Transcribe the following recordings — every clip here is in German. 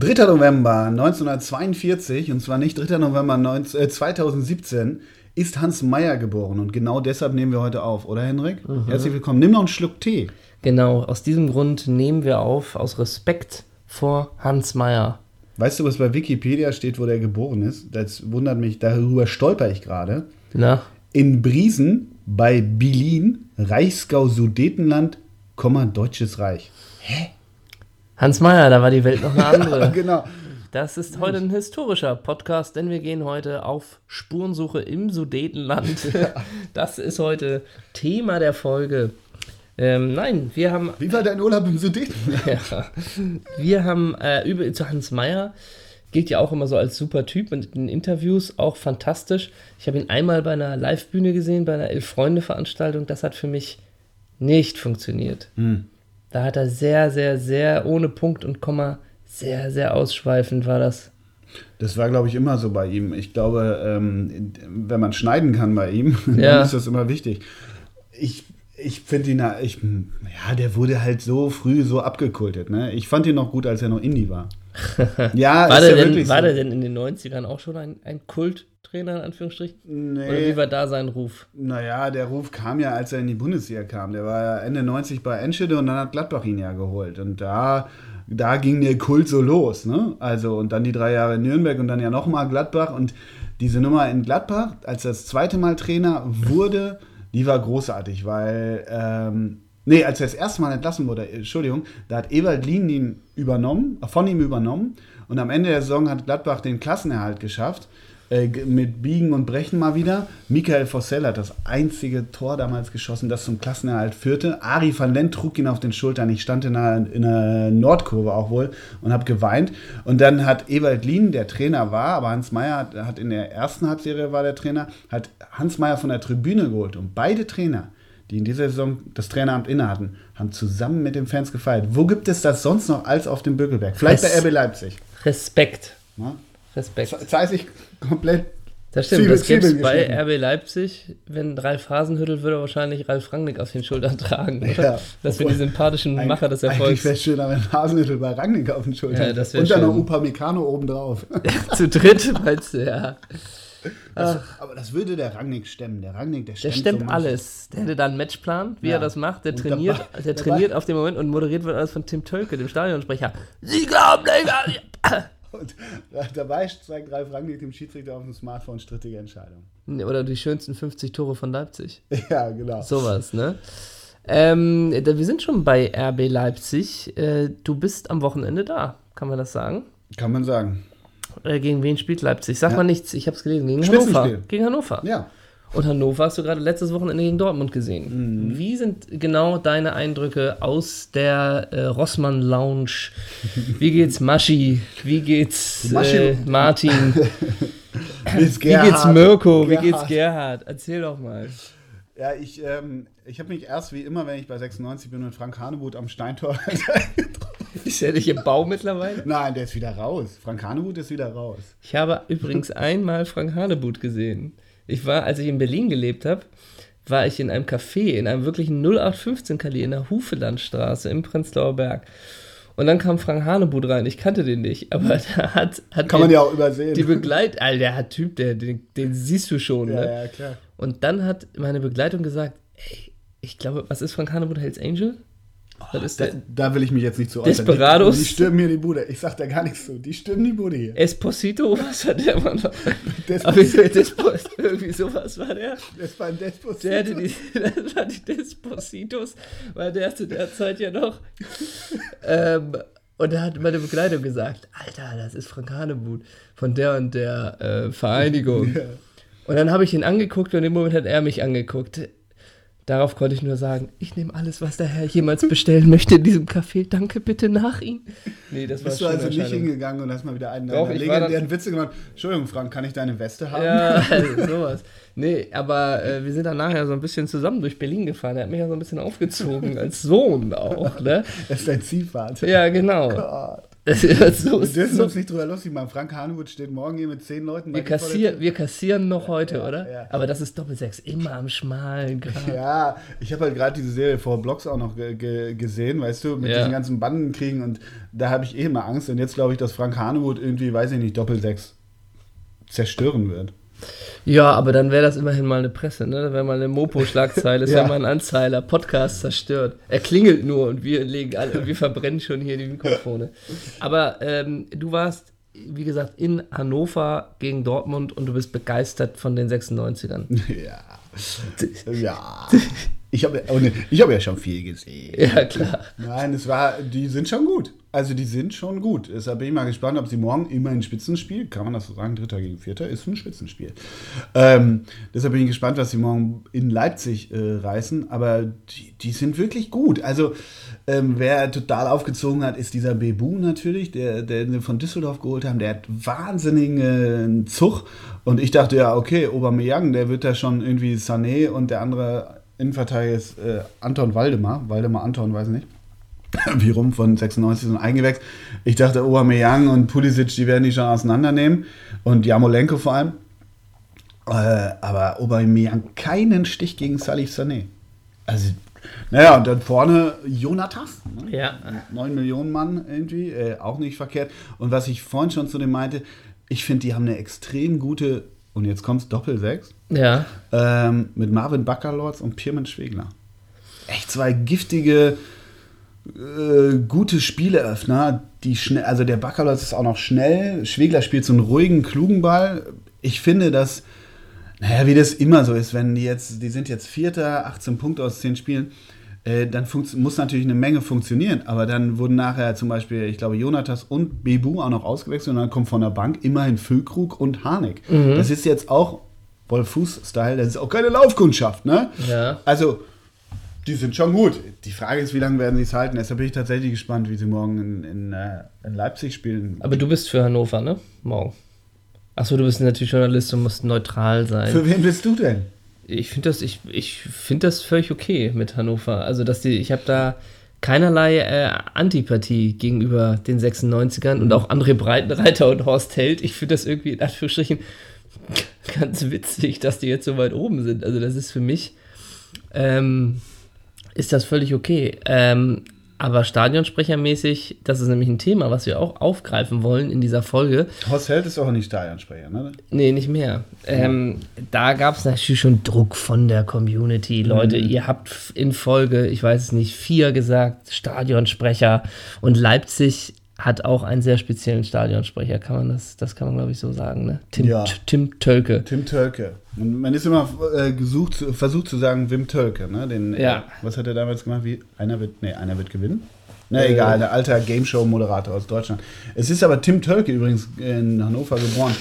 3. November 1942, und zwar nicht 3. November 19, äh, 2017, ist Hans Meyer geboren. Und genau deshalb nehmen wir heute auf, oder Henrik? Herzlich willkommen. Nimm noch einen Schluck Tee. Genau, aus diesem Grund nehmen wir auf, aus Respekt vor Hans Meyer. Weißt du, was bei Wikipedia steht, wo der geboren ist? Das wundert mich, darüber stolper ich gerade. Na, In Briesen bei Bilin, Reichsgau Sudetenland, Komma, Deutsches Reich. Hans Meyer, da war die Welt noch eine andere. genau. Das ist heute ein historischer Podcast, denn wir gehen heute auf Spurensuche im Sudetenland. Das ist heute Thema der Folge. Ähm, nein, wir haben Wie war dein Urlaub im Sudetenland? Ja. Wir haben äh, über, zu Hans Meyer, gilt ja auch immer so als super Typ und in Interviews auch fantastisch. Ich habe ihn einmal bei einer Live-Bühne gesehen, bei einer Elf-Freunde-Veranstaltung. Das hat für mich nicht funktioniert. Da hat er sehr, sehr, sehr ohne Punkt und Komma, sehr, sehr ausschweifend war das. Das war, glaube ich, immer so bei ihm. Ich glaube, ähm, wenn man schneiden kann bei ihm, Ja. dann ist das immer wichtig. Ich, ich finde ihn, ich, ja, der wurde halt so früh so abgekultet. Ne? Ich fand ihn noch gut, als er noch Indie war. ja, War, ist der, ja denn, wirklich war so. der denn in den 90ern auch schon ein, ein Kulttrainer, in Anführungsstrichen? Oder Nee, wie war da sein Ruf? naja, der Ruf kam ja, als er in die Bundesliga kam. Der war ja Ende 90 bei Enschede und dann hat Gladbach ihn ja geholt. Und da, da ging der Kult so los. Ne? Also, und dann die drei Jahre in Nürnberg und dann ja nochmal Gladbach. Und diese Nummer in Gladbach, als er das zweite Mal Trainer wurde, die war großartig, weil, ähm, nee, als er das erste Mal entlassen wurde, Entschuldigung, da hat Ewald Lien ihn übernommen, von ihm übernommen. Und am Ende der Saison hat Gladbach den Klassenerhalt geschafft. Äh, mit Biegen und Brechen mal wieder. Michael Fossell hat das einzige Tor damals geschossen, das zum Klassenerhalt führte. Ari van Lent trug ihn auf den Schultern. Ich stand in einer, in einer Nordkurve auch wohl und habe geweint. Und dann hat Ewald Lien, der Trainer war, aber Hans Meyer hat, hat in der ersten Halbserie war der Trainer, hat Hans Meyer von der Tribüne geholt. Und beide Trainer, die in dieser Saison das Traineramt innehatten, haben zusammen mit den Fans gefeiert. Wo gibt es das sonst noch als auf dem Bückelberg? Vielleicht bei Es- RB Leipzig. Respekt. Ne? Respekt. Ich komplett. Das stimmt, Zwiebel- das gäbe es bei. RB Leipzig. Wenn Ralf Hasenhüttel würde wahrscheinlich Ralf Rangnick auf den Schultern tragen. Oder? Ja. Das wäre die sympathischen Macher des Eigentlich Erfolgs. wäre es schöner, wenn Hasenhüttel bei Rangnick auf den Schultern Ja, das Und dann noch schön. Upamecano obendrauf. Zu dritt, meinst du, ja. Aber das würde der Rangnick stemmen. Der Rangnick, der Der stemmt, stemmt so alles. Der hätte da einen Matchplan, wie Ja. er das macht. Der Und trainiert, dabei- der dabei- trainiert auf dem Moment und moderiert wird alles von Tim Tölke, dem Stadionsprecher. Sie glauben an Und dabei zeigt Ralf Rangnick dem Schiedsrichter auf dem Smartphone strittige Entscheidung. Oder die schönsten 50 Tore von Leipzig. Ja, genau. Sowas, ne? Ähm, wir sind schon bei RB Leipzig. Äh, du bist am Wochenende da, kann man das sagen? Kann man sagen. Äh, gegen wen spielt Leipzig? Sag Ja. mal nichts, ich hab's gelesen. Gegen. Hannover. Gegen Hannover. Ja. Und Hannover hast du gerade letztes Wochenende gegen Dortmund gesehen. Mhm. Wie sind genau deine Eindrücke aus der äh, Rossmann Lounge? Wie geht's Maschi? Wie geht's äh, Martin? Wie geht's Wie Mirko? Wie Gerhard. geht's Gerhard? Erzähl doch mal. Ja, ich, ähm, ich habe mich erst wie immer, wenn ich bei 96 bin, mit Frank Hanebut am Steintor Ist er nicht im Bau mittlerweile? Nein, der ist wieder raus. Frank Hanebut ist wieder raus. Ich habe übrigens einmal Frank Hanebut gesehen. Ich war, als ich in Berlin gelebt habe, war ich in einem Café, in einem wirklichen 0815-Kali in der Hufelandstraße im Prenzlauer Berg. Und dann kam Frank Hanebut rein. Ich kannte den nicht, aber da hat, hat Kann man ja auch übersehen. die Begleit, Alter, der hat Typ, der, den, den siehst du schon. ja, Ne? ja, klar. Und dann hat meine Begleitung gesagt, ey, ich glaube, was ist Frank Hanebut Hells Angel? Ist Da, da will ich mich jetzt nicht zu äußern. Desperados? Die, die stürmen hier die Bude. Ich sag da gar nichts zu. Die stürmen die Bude hier. Esposito? Was hat der Mann noch? Des- Aber Despo, irgendwie sowas war der. Das war ein Despot. Der hatte die, das war die Despositos, war der zu der Zeit ja noch. ähm, und da hat meine Begleitung gesagt, Alter, das ist Frank Hanebut von der und der äh, Vereinigung. Und dann habe ich ihn angeguckt und im Moment hat er mich angeguckt. Darauf konnte ich nur sagen, ich nehme alles, was der Herr jemals bestellen möchte in diesem Café. Danke bitte nach ihm. Nee, das Bist du schon also nicht hingegangen und hast mal wieder einen Doch, war legendären Witze gemacht. Entschuldigung, Frank, kann ich deine Weste haben? Ja, also sowas. Nee, aber äh, wir sind dann nachher so ein bisschen zusammen durch Berlin gefahren. Er hat mich ja so ein bisschen aufgezogen, als Sohn auch, ne? Das ist dein Ziehvater. Ja, genau. Gott. So, Wir dürfen so, uns nicht drüber lustig machen. Frank Hanewood steht morgen hier mit zehn Leuten. wir, kassieren, wir kassieren noch heute, ja, oder? ja. Aber das ist Doppelsechs, immer am schmalen. Tür. Ja, ich habe halt gerade diese Serie vor Blocks auch noch ge ge gesehen, weißt du, mit Ja. diesen ganzen Bandenkriegen und da habe ich eh immer Angst. Und jetzt glaube ich, dass Frank Hanewood irgendwie, weiß ich nicht, Doppelsechs zerstören wird. Ja, aber dann wäre das immerhin mal eine Presse, ne? Da wäre mal eine Mopo-Schlagzeile, ist Ja. ja. mal ein Anzeiler, Podcast zerstört. Er klingelt nur und wir legen alle, und wir verbrennen schon hier die Mikrofone. Aber ähm, du warst, wie gesagt, in Hannover gegen Dortmund und du bist begeistert von den 96ern. Ja. Ja. Ich habe oh ich hab ja schon viel gesehen. Ja, klar. Nein, es war, die sind schon gut. Also die sind schon gut. Deshalb bin ich mal gespannt, ob sie morgen immer ein Spitzenspiel, kann man das so sagen, Dritter gegen Vierter, ist ein Spitzenspiel. Ähm, deshalb bin ich gespannt, was sie morgen in Leipzig äh, reißen. Aber die, die sind wirklich gut. Also ähm, wer total aufgezogen hat, ist dieser Bebu natürlich, der, der den von Düsseldorf geholt haben. Der hat wahnsinnigen äh, Zug. Und ich dachte ja, okay, Aubameyang, der wird da schon irgendwie Sané und der andere Innenverteidiger ist äh, Anton Waldemar. Waldemar Anton, weiß ich nicht. Wie rum von 96 und eingewechselt. Ich dachte, Aubameyang und Pulisic, die werden die schon auseinandernehmen. Und Jamolenko vor allem. Äh, aber Aubameyang keinen Stich gegen Salih Sané. Also, naja, und dann vorne Jonatas. Ne? Ja. 9 Millionen Mann irgendwie, äh, auch nicht verkehrt. Und was ich vorhin schon zu dem meinte, ich finde, die haben eine extrem gute, und jetzt kommt's Doppel-6, Ja. ähm, mit Marvin Baccalords und Pirmin Schwegler. Echt zwei giftige, äh, gute Spieleöffner, die schnell, also der Baccalords ist auch noch schnell, Schwegler spielt so einen ruhigen, klugen Ball. Ich finde, dass, naja, wie das immer so ist, wenn die jetzt, die sind jetzt Vierter, 18 Punkte aus 10 Spielen, äh, dann muss natürlich eine Menge funktionieren, aber dann wurden nachher zum Beispiel, ich glaube, Jonatas und Bebu auch noch ausgewechselt und dann kommt von der Bank immerhin Füllkrug und Harnik. Das ist jetzt auch Wolfuß-Style, das ist auch keine Laufkundschaft, ne? Ja. Also, die sind schon gut. Die Frage ist, wie lange werden sie es halten? Deshalb bin ich tatsächlich gespannt, wie sie morgen in, in, äh, in Leipzig spielen. Aber du bist für Hannover, ne? Morgen. Achso, du bist natürlich Journalist und musst neutral sein. Für wen bist du denn? Ich finde das, ich, ich find das völlig okay mit Hannover. Also, dass die, ich habe da keinerlei äh, Antipathie gegenüber den 96ern und auch André Breitenreiter und Horst Held. Ich finde das irgendwie in Anführungsstrichen ganz witzig, dass die jetzt so weit oben sind. Also, das ist für mich, ähm, ist das völlig okay. Ähm, aber stadionsprechermäßig, das ist nämlich ein Thema, was wir auch aufgreifen wollen in dieser Folge. Horst Held ist auch nicht Stadionsprecher, ne? Nee, nicht mehr. Ähm, da gab es natürlich schon Druck von der Community. Leute, ihr habt in Folge, ich weiß es nicht, vier gesagt, Stadionsprecher. Und Leipzig hat auch einen sehr speziellen Stadionsprecher, kann man das, das kann man glaube ich so sagen, ne? Tim, Ja. Tim Tölke. Tim Tölke. Und man ist immer äh, gesucht, versucht zu sagen, Wim Tölke, ne? Den, Ja. Äh, was hat er damals gemacht? Wie? Einer wird, nee, einer wird gewinnen. Na Äh. egal, der alter Gameshow-Moderator aus Deutschland. Es ist aber Tim Tölke übrigens in Hannover geboren.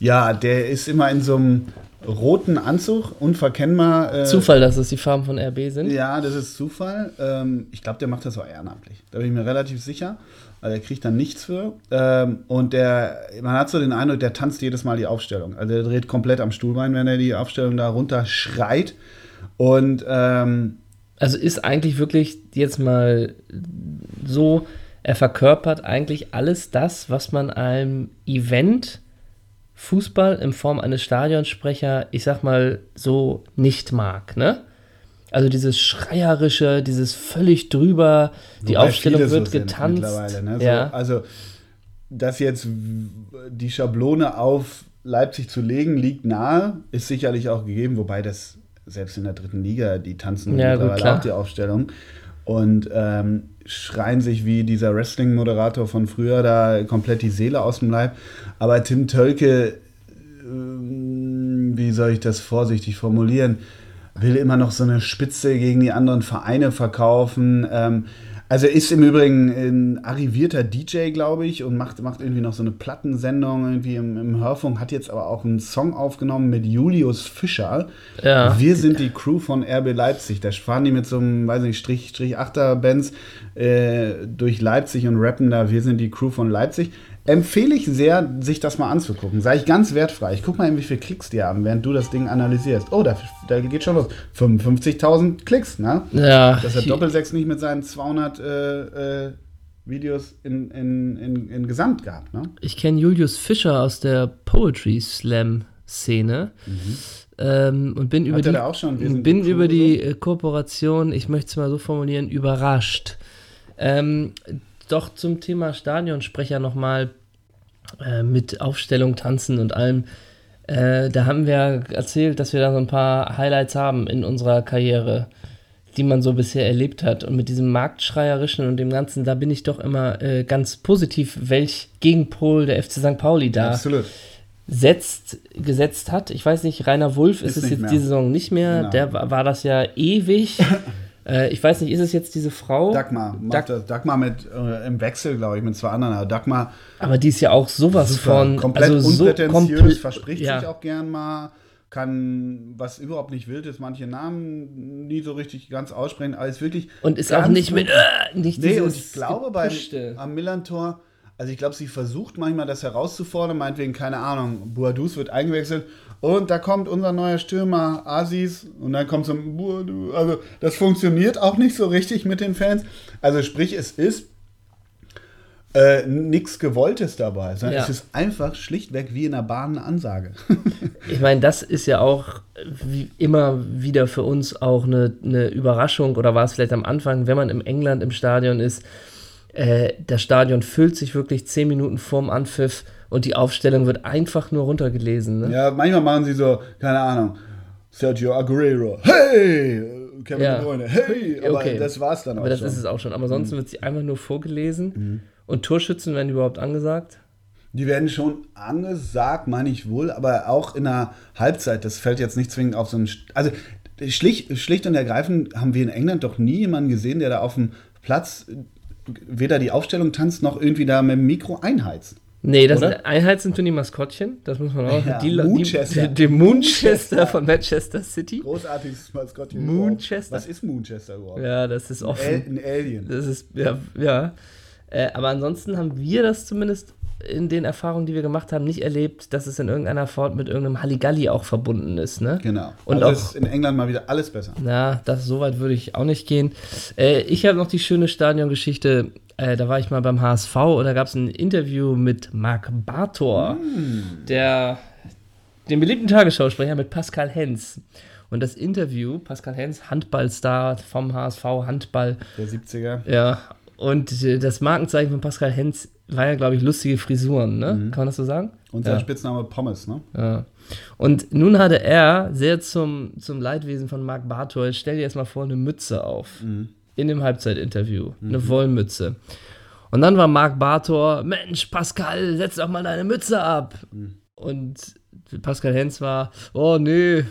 Ja, der ist immer in so einem roten Anzug, unverkennbar. Äh, Zufall, dass es die Farben von RB sind. Ja, das ist Zufall. Ähm, ich glaube, der macht das auch ehrenamtlich. Da bin ich mir relativ sicher. Also er kriegt dann nichts für. Ähm, und der, man hat so den Eindruck, der tanzt jedes Mal die Aufstellung. Also der dreht komplett am Stuhlbein, wenn er die Aufstellung da runter schreit. Und ähm, Also ist eigentlich wirklich jetzt mal so, er verkörpert eigentlich alles das, was man einem Event Fußball in Form eines Stadionsprecher, ich sag mal, so nicht mag, ne? Also dieses Schreierische, dieses völlig drüber, die wobei Aufstellung viele so wird sind getanzt. mittlerweile, Ne? So, Ja. Also, dass jetzt die Schablone auf Leipzig zu legen, liegt nahe, ist sicherlich auch gegeben, wobei das selbst in der dritten Liga, die tanzen Ja, gut, mittlerweile klar. auch die Aufstellung und ähm, schreien sich wie dieser Wrestling-Moderator von früher da komplett die Seele aus dem Leib. Aber Tim Tölke, ähm, wie soll ich das vorsichtig formulieren, will immer noch so eine Spitze gegen die anderen Vereine verkaufen. Ähm, also ist im Übrigen ein arrivierter DJ, glaube ich, und macht, macht irgendwie noch so eine Plattensendung irgendwie im, im Hörfunk, hat jetzt aber auch einen Song aufgenommen mit Julius Fischer. Ja. Wir sind die Crew von RB Leipzig. Da fahren die mit so einem, weiß nicht, Strich, Strich 8er Bands äh, durch Leipzig und rappen da, wir sind die Crew von Leipzig. Empfehle ich sehr, sich das mal anzugucken. Sei ich ganz wertfrei. Ich guck mal, wie viele Klicks die haben, während du das Ding analysierst. Oh, da, da geht schon los. 55.000 Klicks, ne? Ja, Dass er ich- Doppelsechs nicht mit seinen 200 äh, äh, Videos in, in, in, in Gesamt gab. Ne? Ich kenne Julius Fischer aus der Poetry Slam Szene. Ähm, und bin über Hat er die, auch schon bin über die so? Kooperation, ich möchte es mal so formulieren, überrascht. Ähm, doch zum Thema Stadionsprecher nochmal äh, mit Aufstellung, Tanzen und allem. Äh, da haben wir erzählt, dass wir da so ein paar Highlights haben in unserer Karriere, die man so bisher erlebt hat. Und mit diesem Marktschreierischen und dem Ganzen, da bin ich doch immer äh, ganz positiv, welch Gegenpol der FC St. Pauli da Absolut. setzt, gesetzt hat. Ich weiß nicht, Rainer Wulff ist, Ist es jetzt mehr. diese Saison nicht mehr. Genau. Der war das ja ewig. äh, ich weiß nicht, ist es jetzt diese Frau? Dagmar macht Dag- das. Dagmar mit, äh, im Wechsel, glaube ich, mit zwei anderen. Aber Dagmar Aber die ist ja auch sowas super, von. komplett also so unprätentiös, komple- verspricht ja. sich auch gern mal, kann, was überhaupt nicht wild ist, manche Namen nie so richtig ganz aussprechen, alles wirklich. Und ist auch nicht mit. Äh, nicht Nee, und ich glaube Gepuschte. am Millantor, also ich glaube, sie versucht manchmal das herauszufordern, meinetwegen, keine Ahnung, Boadus wird eingewechselt und da kommt unser neuer Stürmer Asis und dann kommt so ein. Also das funktioniert auch nicht so richtig mit den Fans. Also sprich, es ist äh, nichts Gewolltes dabei, sondern Ja. es ist einfach schlichtweg wie in der Bahn eine Ansage. Ich meine, das ist ja auch wie immer wieder für uns auch eine, eine Überraschung oder war es vielleicht am Anfang, wenn man im England im Stadion ist. Äh, das Stadion füllt sich wirklich zehn Minuten vorm Anpfiff und die Aufstellung wird einfach nur runtergelesen. Ne? ja, manchmal machen sie so, keine Ahnung, Sergio Aguero, hey! Kevin Ja. De Bruyne, hey! Aber Okay. das war's dann auch Aber das schon. ist es auch schon. Aber sonst wird sie einfach nur vorgelesen. Und Torschützen werden überhaupt angesagt. Die werden schon angesagt, meine ich wohl, aber auch in der Halbzeit. Das fällt jetzt nicht zwingend auf so einen. Also schlicht, schlicht und ergreifend haben wir in England doch nie jemanden gesehen, der da auf dem Platz weder die Aufstellung tanzt noch irgendwie da mit dem Mikro einheizt. Nee, das Oder? Einheit sind die Maskottchen. Das muss man auch. Ja, die, Moonchester. Die, die Moonchester von Manchester City. Großartiges Maskottchen. Moonchester. Was ist Moonchester überhaupt? Ja, das ist offen. ein Alien. Das ist, ja, ja. Äh, aber ansonsten haben wir das zumindest in den Erfahrungen, die wir gemacht haben, nicht erlebt, dass es in irgendeiner Form mit irgendeinem Halligalli auch verbunden ist, ne? Genau. Und also auch- ist in England mal wieder alles besser. Na, das so weit würde ich auch nicht gehen. Äh, ich habe noch die schöne Stadiongeschichte. Äh, da war ich mal beim HSV und da gab es ein Interview mit Marc Bartor, der den beliebten Tagesschausprecher mit Pascal Hens. Und das Interview, Pascal Hens, Handballstar vom HSV, Handball, Der 70er. ja. Und äh, das Markenzeichen von Pascal Hens war ja, glaube ich, lustige Frisuren, ne? Kann man das so sagen? Und sein Ja. Spitzname Pommes, ne? Ja. Und nun hatte er, sehr zum, zum Leidwesen von Marc Bartor, stell dir erst mal vor, eine Mütze auf. In dem Halbzeitinterview. Eine Wollmütze. Und dann war Marc Bartor, Mensch, Pascal, setz doch mal deine Mütze ab. Und Pascal Hens war, oh nee,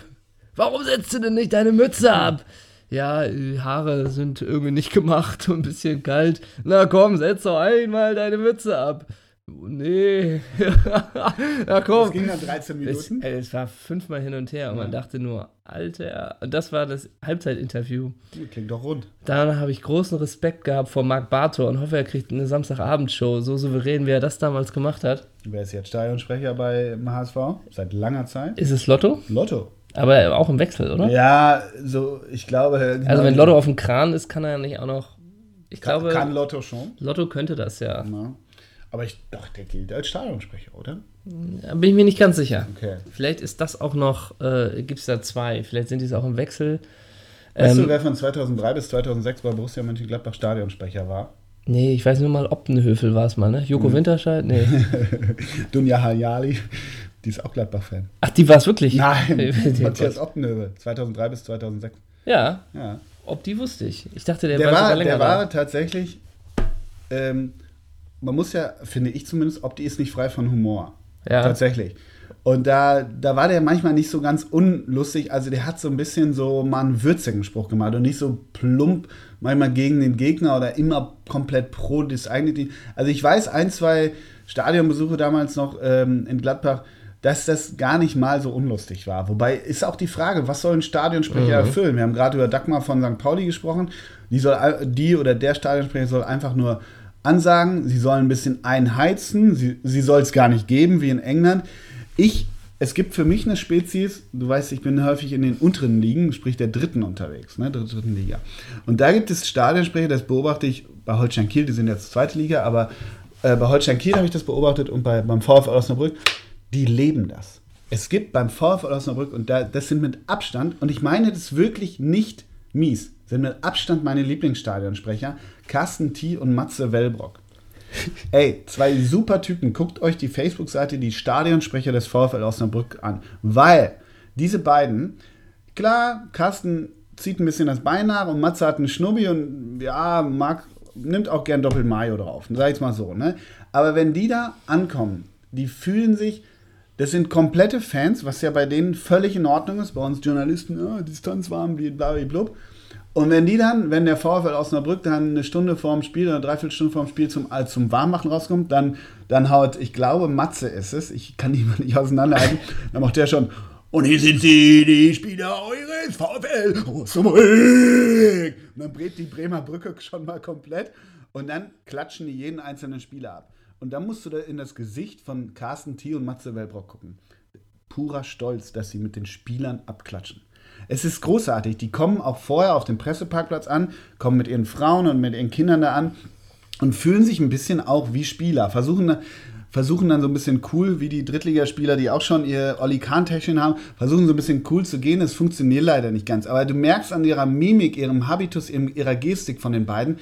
warum setzt du denn nicht deine Mütze ab? Ja, die Haare sind irgendwie nicht gemacht und ein bisschen kalt. Na komm, setz doch einmal deine Mütze ab. Nee. Na komm. Das ging dann 13 Es, Minuten. äh, es war fünfmal hin und her und man Ja. dachte nur, Alter, und das war das Halbzeitinterview. Klingt doch rund. Da habe ich großen Respekt gehabt vor Marc Bartor und hoffe, er kriegt eine Samstagabendshow, so souverän, wie er das damals gemacht hat. Wer ist jetzt Stadionsprecher bei HSV? Seit langer Zeit? Ist es Lotto? Lotto. Aber auch im Wechsel, oder? Ja, so, ich glaube. Also wenn Lotto auf dem Kran ist, kann er ja nicht auch noch. Ich kann, glaube, kann Lotto schon. Lotto könnte das ja. Ja. Aber ich dachte, der gilt als Stadionsprecher, oder? Da bin ich mir nicht ganz sicher. Okay. Vielleicht ist das auch noch, äh, gibt es da zwei, vielleicht sind die es auch im Wechsel. Weißt Ähm, du, wer von 2003 bis 2006 bei Borussia Mönchengladbach Stadionsprecher war? Nee, ich weiß nur mal, Optenhöfel war es mal, ne? Joko Winterscheid? Nee. Dunja Hayali, die ist auch Gladbach-Fan. Ach, die war es wirklich? Nein, Die- Matthias Optenhövel, 2003 bis 2006. Ja, Ja. ob die wusste ich. Ich dachte, der, Der, war, länger der da. war tatsächlich, ähm, man muss ja, finde ich zumindest, Opti ist nicht frei von Humor. Ja. Tatsächlich. Und da, da war der manchmal nicht so ganz unlustig. Also der hat so ein bisschen so mal einen würzigen Spruch gemacht und nicht so plump, manchmal gegen den Gegner oder immer komplett pro das eigene Team. Also ich weiß, ein, zwei Stadionbesuche damals noch ähm, in Gladbach, dass das gar nicht mal so unlustig war. Wobei ist auch die Frage, was soll ein Stadionsprecher erfüllen? Wir haben gerade über Dagmar von St. Pauli gesprochen. Die, soll, die oder der Stadionsprecher soll einfach nur ansagen, sie soll ein bisschen einheizen, sie, sie soll es gar nicht geben, wie in England. Ich es gibt für mich eine Spezies, du weißt, ich bin häufig in den unteren Ligen, sprich der dritten unterwegs, ne, der dritten Liga. Und da gibt es Stadionsprecher, das beobachte ich bei Holstein Kiel, die sind jetzt zweite Liga, aber äh, bei Holstein Kiel habe ich das beobachtet und bei, beim VfL Osnabrück, die leben das. Es gibt beim VfL Osnabrück, und da, das sind mit Abstand, und ich meine das wirklich nicht mies, sind mit Abstand meine Lieblingsstadionsprecher, Carsten T. und Matze Wellbrock. Ey, zwei super Typen. Guckt euch die Facebook-Seite, die Stadionsprecher des VfL Osnabrück an. Weil diese beiden, klar, Carsten zieht ein bisschen das Bein nach und Matze hat einen Schnubbi und ja, mag, nimmt auch gern Doppel Mayo drauf. Sag ich mal so, ne? Aber wenn die da ankommen, die fühlen sich, das sind komplette Fans, was ja bei denen völlig in Ordnung ist. Bei uns Journalisten, ja, Distanz warm, blablabla. Und wenn die dann, wenn der VfL Osnabrück dann eine Stunde vorm Spiel oder dreiviertel Stunde vorm Spiel zum, zum Warmmachen rauskommt, dann, dann haut, ich glaube, Matze ist es, ich kann die mal nicht auseinanderhalten, dann macht der schon, und hier sind sie, die Spieler eures VfL Osnabrück. Und dann brät die Bremer Brücke schon mal komplett und dann klatschen die jeden einzelnen Spieler ab. Und dann musst du da in das Gesicht von Carsten T. und Matze Wellbrock gucken. Purer Stolz, dass sie mit den Spielern abklatschen. Es ist großartig. Die kommen auch vorher auf dem Presseparkplatz an, kommen mit ihren Frauen und mit ihren Kindern da an und fühlen sich ein bisschen auch wie Spieler. Versuchen, versuchen dann so ein bisschen cool, wie die Drittligaspieler, die auch schon ihr Olli Kahn-Täschchen haben, versuchen so ein bisschen cool zu gehen. Es funktioniert leider nicht ganz. Aber du merkst an ihrer Mimik, ihrem Habitus, ihrer Gestik von den beiden,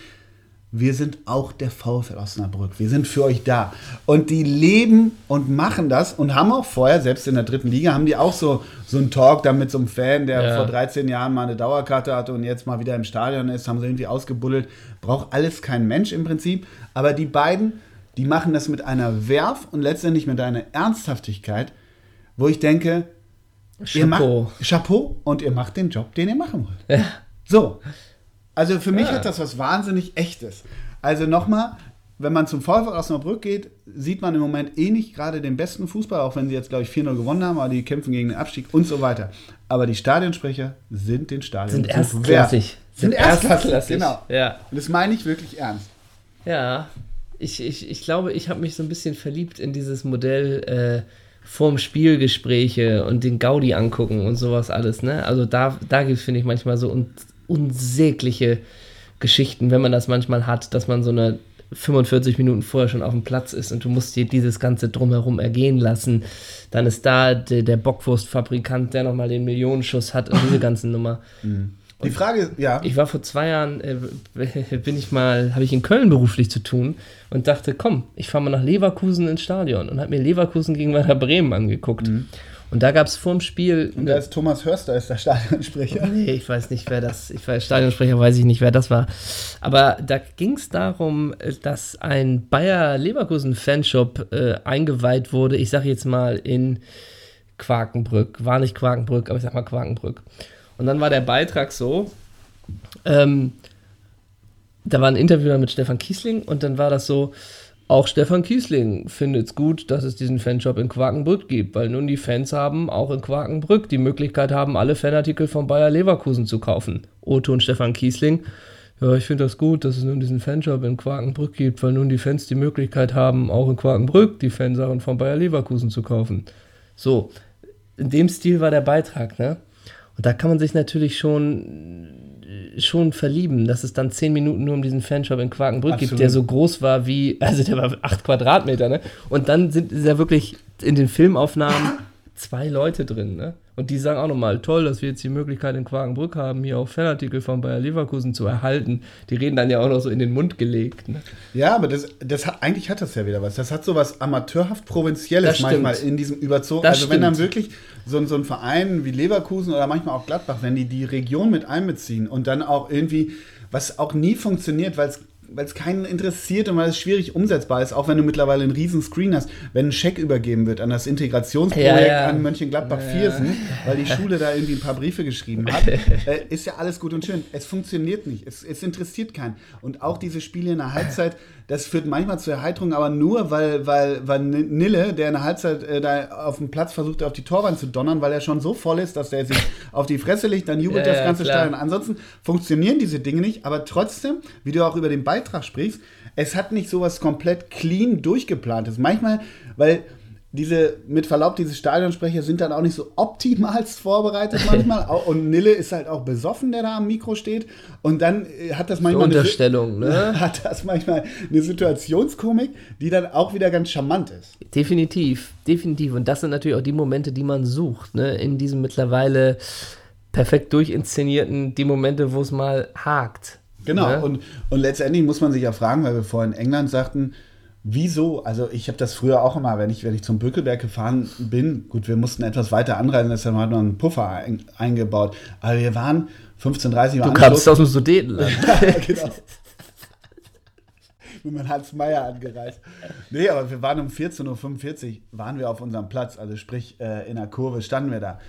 wir sind auch der VfL Osnabrück. Wir sind für euch da. Und die leben und machen das und haben auch vorher, selbst in der dritten Liga, haben die auch so, so einen Talk da mit so einem Fan, der ja. vor 13 Jahren mal eine Dauerkarte hatte und jetzt mal wieder im Stadion ist, haben sie irgendwie ausgebuddelt. Braucht alles kein Mensch im Prinzip. Aber die beiden, die machen das mit einer Werf und letztendlich mit einer Ernsthaftigkeit, wo ich denke, Chapeau. Ihr macht, Chapeau und ihr macht den Job, den ihr machen wollt. Ja. So. Also für mich ja. hat das was wahnsinnig Echtes. Also nochmal, wenn man zum VfL Osnabrück geht, sieht man im Moment eh nicht gerade den besten Fußball, auch wenn sie jetzt, glaube ich, 4-0 gewonnen haben, aber die kämpfen gegen den Abstieg und so weiter. Aber die Stadionsprecher sind den Stadion. Sind erstklassig. Sind, sind erstklassig, genau. Ja. Und das meine ich wirklich ernst. Ja, ich, ich, ich glaube, ich habe mich so ein bisschen verliebt in dieses Modell äh, vorm Spielgespräche und den Gaudi angucken und sowas alles. Ne? Also da, da gibt es, finde ich, manchmal so und unsägliche Geschichten, wenn man das manchmal hat, dass man so eine 45 Minuten vorher schon auf dem Platz ist und du musst dir dieses ganze drumherum ergehen lassen. Dann ist da der, der Bockwurstfabrikant, der nochmal den Millionenschuss hat und diese ganze Nummer. Mhm. Die Frage, ja. Ich war vor zwei Jahren, äh, bin ich mal, habe ich in Köln beruflich zu tun und dachte, komm, ich fahre mal nach Leverkusen ins Stadion und habe mir Leverkusen gegen Werder Bremen angeguckt. Mhm. Und da gab es vorm Spiel. Und da ist Thomas Hörster, ist der Stadionsprecher. Nee, ich weiß nicht, wer das. Ich weiß, Stadionsprecher weiß ich nicht, wer das war. Aber da ging es darum, dass ein Bayer Leverkusen Fanshop äh, eingeweiht wurde. Ich sage jetzt mal in Quakenbrück. War nicht Quakenbrück, aber ich sag mal Quakenbrück. Und dann war der Beitrag so. Ähm, da war ein Interview mit Stefan Kiesling und dann war das so auch Stefan Kiesling findet es gut, dass es diesen Fanshop in Quakenbrück gibt, weil nun die Fans haben auch in Quakenbrück die Möglichkeit haben, alle Fanartikel von Bayer Leverkusen zu kaufen. Otto und Stefan Kiesling, ja, ich finde das gut, dass es nun diesen Fanshop in Quakenbrück gibt, weil nun die Fans die Möglichkeit haben, auch in Quakenbrück die Fansachen von Bayer Leverkusen zu kaufen. So, in dem Stil war der Beitrag, ne? Und da kann man sich natürlich schon schon verlieben, dass es dann zehn Minuten nur um diesen Fanshop in Quakenbrück Absolut. gibt, der so groß war wie, also der war acht Quadratmeter, ne? Und dann sind ist ja wirklich in den Filmaufnahmen zwei Leute drin, ne? Und die sagen auch nochmal, toll, dass wir jetzt die Möglichkeit in Quakenbrück haben, hier auch Fanartikel von Bayer Leverkusen zu erhalten. Die reden dann ja auch noch so in den Mund gelegt. Ne? Ja, aber das, das hat, eigentlich hat das ja wieder was. Das hat so was amateurhaft Provinzielles manchmal in diesem Überzug. also wenn dann wirklich so, so ein Verein wie Leverkusen oder manchmal auch Gladbach, wenn die die Region mit einbeziehen und dann auch irgendwie, was auch nie funktioniert, weil es weil es keinen interessiert und weil es schwierig umsetzbar ist, auch wenn du mittlerweile einen riesen Screen hast, wenn ein Scheck übergeben wird an das Integrationsprojekt ja, ja. an Mönchengladbach-Viersen, ja, weil die Schule da irgendwie ein paar Briefe geschrieben hat, äh, ist ja alles gut und schön. Es funktioniert nicht. Es, es interessiert keinen. Und auch diese Spiele in der Halbzeit, das führt manchmal zur Erheiterung, aber nur, weil, weil, weil Nille, der in der Halbzeit äh, da auf dem Platz versucht, auf die Torwand zu donnern, weil er schon so voll ist, dass der sich auf die Fresse legt, dann jubelt das ganze Stadion. Ansonsten funktionieren diese Dinge nicht, aber trotzdem, wie du auch über den Beitrag sprichst, es hat nicht sowas komplett clean durchgeplantes. Manchmal, weil diese, mit Verlaub, diese Stadionsprecher sind dann auch nicht so optimalst vorbereitet manchmal. und Nille ist halt auch besoffen, der da am Mikro steht. Und dann äh, hat das manchmal. Eine, Unterstellung, ne? Hat das manchmal eine Situationskomik, die dann auch wieder ganz charmant ist. Definitiv, definitiv. Und das sind natürlich auch die Momente, die man sucht, ne? In diesem mittlerweile perfekt durchinszenierten, die Momente, wo es mal hakt. Genau, ne? und, und letztendlich muss man sich ja fragen, weil wir vorhin in England sagten, Wieso? Also ich habe das früher auch immer, wenn ich, wenn ich zum Bückelberg gefahren bin, gut, wir mussten etwas weiter anreisen, deshalb hat man einen Puffer ein, eingebaut. Aber wir waren 15.30 Uhr. Du kamst aus dem Sudetenland. ja, genau. Mit meinem Hans Meyer angereist. Nee, aber wir waren um 14.45 Uhr, waren wir auf unserem Platz, also sprich äh, in der Kurve standen wir da.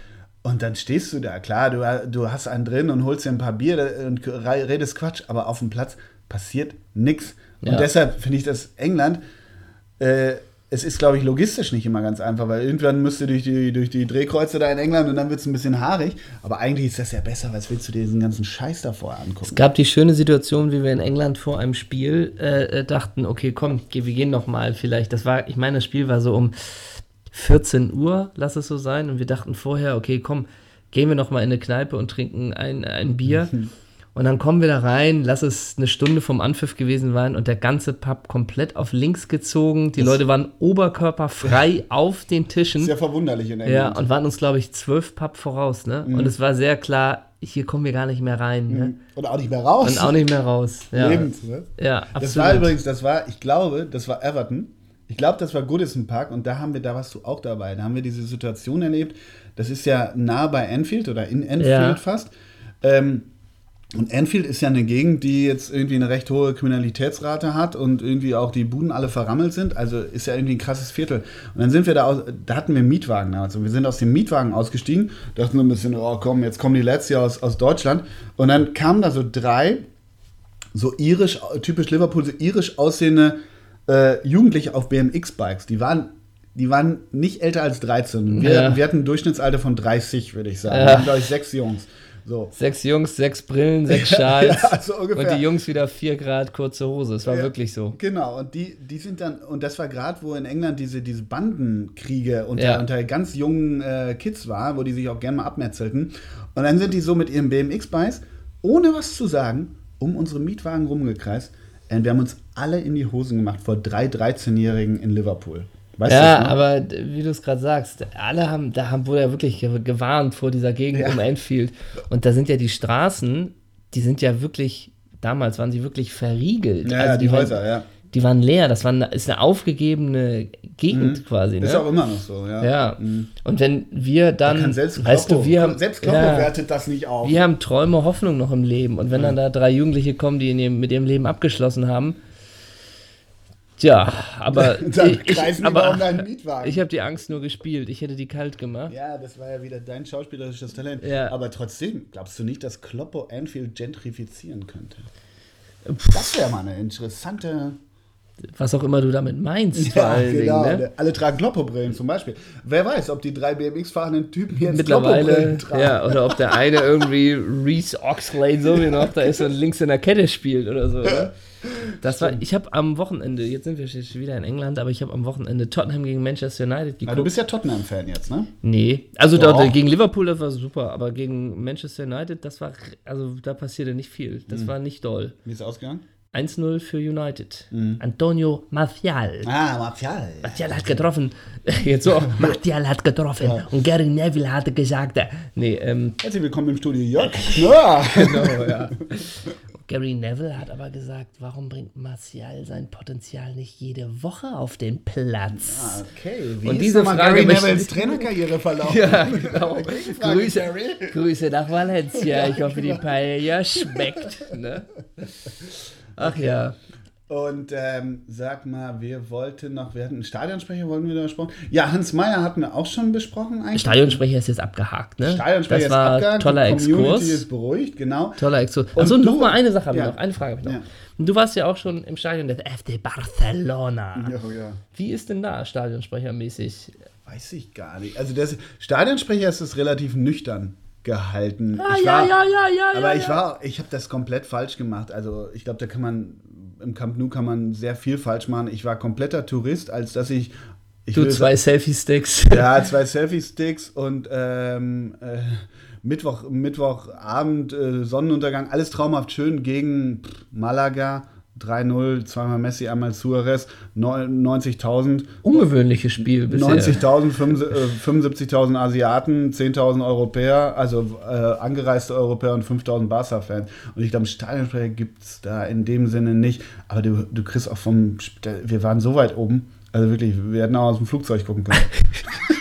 Und dann stehst du da, klar, du, du hast einen drin und holst dir ein paar Bier und redest Quatsch, aber auf dem Platz passiert nichts. Und ja. deshalb finde ich das England, äh, es ist, glaube ich, logistisch nicht immer ganz einfach, weil irgendwann müsst ihr durch die, durch die Drehkreuze da in England und dann wird es ein bisschen haarig. Aber eigentlich ist das ja besser, weil willst du dir diesen ganzen Scheiß da vorher angucken. Es gab die schöne Situation, wie wir in England vor einem Spiel äh, äh dachten, okay, komm, wir gehen noch mal vielleicht. Das war, ich meine, das Spiel war so um 14 Uhr, lass es so sein. Und wir dachten vorher, okay, komm, gehen wir noch mal in eine Kneipe und trinken ein, ein Bier. Und dann kommen wir da rein, lass es eine Stunde vom Anpfiff gewesen sein und der ganze Pub komplett auf links gezogen. Die das Leute waren oberkörperfrei auf den Tischen. Sehr verwunderlich in England. Ja, und waren uns, glaube ich, zwölf Pub voraus. Ne? Mhm. Und es war sehr klar, hier kommen wir gar nicht mehr rein. Ne? Mhm. Und auch nicht mehr raus. Und auch nicht mehr raus. Ja, Lebens, ne? ja absolut. Das war übrigens, das war, ich glaube, das war Everton. Ich glaube, das war Goodison Park und da haben wir, da warst du auch dabei. Da haben wir diese Situation erlebt. Das ist ja nah bei Enfield oder in Enfield ja. fast. Ähm, und Anfield ist ja eine Gegend, die jetzt irgendwie eine recht hohe Kriminalitätsrate hat und irgendwie auch die Buden alle verrammelt sind. Also ist ja irgendwie ein krasses Viertel. Und dann sind wir da, aus, da hatten wir einen Mietwagen. Also wir sind aus dem Mietwagen ausgestiegen, dachten so ein bisschen, oh komm, jetzt kommen die Letzte aus, aus Deutschland. Und dann kamen da so drei, so irisch, typisch Liverpool, so irisch aussehende äh, Jugendliche auf BMX-Bikes. Die waren die waren nicht älter als 13. Wir, ja. wir hatten ein Durchschnittsalter von 30, würde ich sagen. Ja. Wir haben, glaube ich, sechs Jungs. So. Sechs Jungs, sechs Brillen, sechs Schals. ja, so und die Jungs wieder vier Grad kurze Hose. Es war ja, wirklich so. Genau, und die, die sind dann, und das war gerade, wo in England diese, diese Bandenkriege unter, ja. unter ganz jungen äh, Kids war, wo die sich auch gerne mal abmetzelten. Und dann sind die so mit ihrem BMX-Bikes, ohne was zu sagen, um unsere Mietwagen rumgekreist. Und wir haben uns alle in die Hosen gemacht vor drei 13-Jährigen in Liverpool. Weißt ja, aber wie du es gerade sagst, alle haben, da haben, wurde ja wirklich gewarnt vor dieser Gegend ja. um Enfield. Und da sind ja die Straßen, die sind ja wirklich, damals waren sie wirklich verriegelt. Ja, also ja die, die Häuser, waren, ja. Die waren leer, das war eine, ist eine aufgegebene Gegend mhm. quasi. Ne? Ist auch immer noch so, ja. Ja. Mhm. Und wenn wir dann, da selbst Kloppo, weißt du, wir haben, selbst Kloppo ja, wertet das nicht auf. Wir haben Träume, Hoffnung noch im Leben. Und wenn mhm. dann da drei Jugendliche kommen, die ihrem, mit ihrem Leben abgeschlossen haben, Tja, aber Dann ich, ich, aber, um deinen Mietwagen. ich habe die Angst nur gespielt. Ich hätte die kalt gemacht. Ja, das war ja wieder dein schauspielerisches Talent. Ja. Aber trotzdem, glaubst du nicht, dass Kloppo Anfield gentrifizieren könnte? Puh. Das wäre mal eine interessante. Was auch immer du damit meinst. Ja, genau. Dingen, ne? Alle tragen Kloppo-Brillen zum Beispiel. Wer weiß, ob die drei BMX-fahrenden Typen jetzt Mittlerweile, tragen. Ja, oder ob der eine irgendwie Reese Oxlade so wie noch da ist und links in der Kette spielt oder so. Ne? Das war, ich habe am Wochenende, jetzt sind wir wieder in England, aber ich habe am Wochenende Tottenham gegen Manchester United geguckt. Ja, du bist ja Tottenham-Fan jetzt, ne? Nee, also dort, gegen Liverpool, das war super, aber gegen Manchester United, das war, also da passierte nicht viel. Das mhm. war nicht doll. Wie ist es ausgegangen? 1-0 für United. Mhm. Antonio Martial. Ah, Martial. Martial hat getroffen. Jetzt so, Martial hat getroffen. Ja. Und Gary Neville hatte gesagt, äh, nee, ähm. Herzlich willkommen im Studio Jörg. Ja. genau, ja. Gary Neville hat aber gesagt, warum bringt Martial sein Potenzial nicht jede Woche auf den Platz? Ah, okay, wie und ist diese Frage Gary Nevilles Trainerkarriere verlaufen? Ja, genau. Grüße, Grüße nach Valencia. Ich hoffe, die Paella schmeckt. Ne? Ach okay. ja. Und ähm, sag mal, wir wollten noch, wir hatten einen Stadionsprecher, wollten wir da besprochen? Ja, Hans Meyer hatten wir auch schon besprochen eigentlich. Stadionsprecher ist jetzt abgehakt, ne? Stadionsprecher das war ist abgehakt, toller die Community Exkurs. ist beruhigt, genau. Toller Exkurs. Achso, noch mal eine Sache habe ja. ich noch, eine Frage habe ich noch. Ja. Du warst ja auch schon im Stadion des FC Barcelona. Ja, ja. Wie ist denn da Stadionsprechermäßig? Weiß ich gar nicht. Also der Stadionsprecher ist es relativ nüchtern gehalten. Ah, ich ja, war, ja, ja, ja, Aber ja, ich war, ich habe das komplett falsch gemacht. Also ich glaube, da kann man im Camp Nou kann man sehr viel falsch machen. Ich war kompletter Tourist, als dass ich Ich Du zwei Selfie-Sticks. Ja, zwei Selfie-Sticks und ähm, äh, Mittwoch, Mittwochabend, äh, Sonnenuntergang, alles traumhaft schön gegen Malaga. 3-0, zweimal Messi, einmal Suarez, neun- 90.000. Ungewöhnliches Spiel bisher. 90.000, 75.000 Asiaten, 10.000 Europäer, also äh, angereiste Europäer und 5.000 Barca-Fans. Und ich glaube, Stadionsprecher gibt es da in dem Sinne nicht. Aber du, du kriegst auch vom. Wir waren so weit oben. Also wirklich, wir hätten auch aus dem Flugzeug gucken können.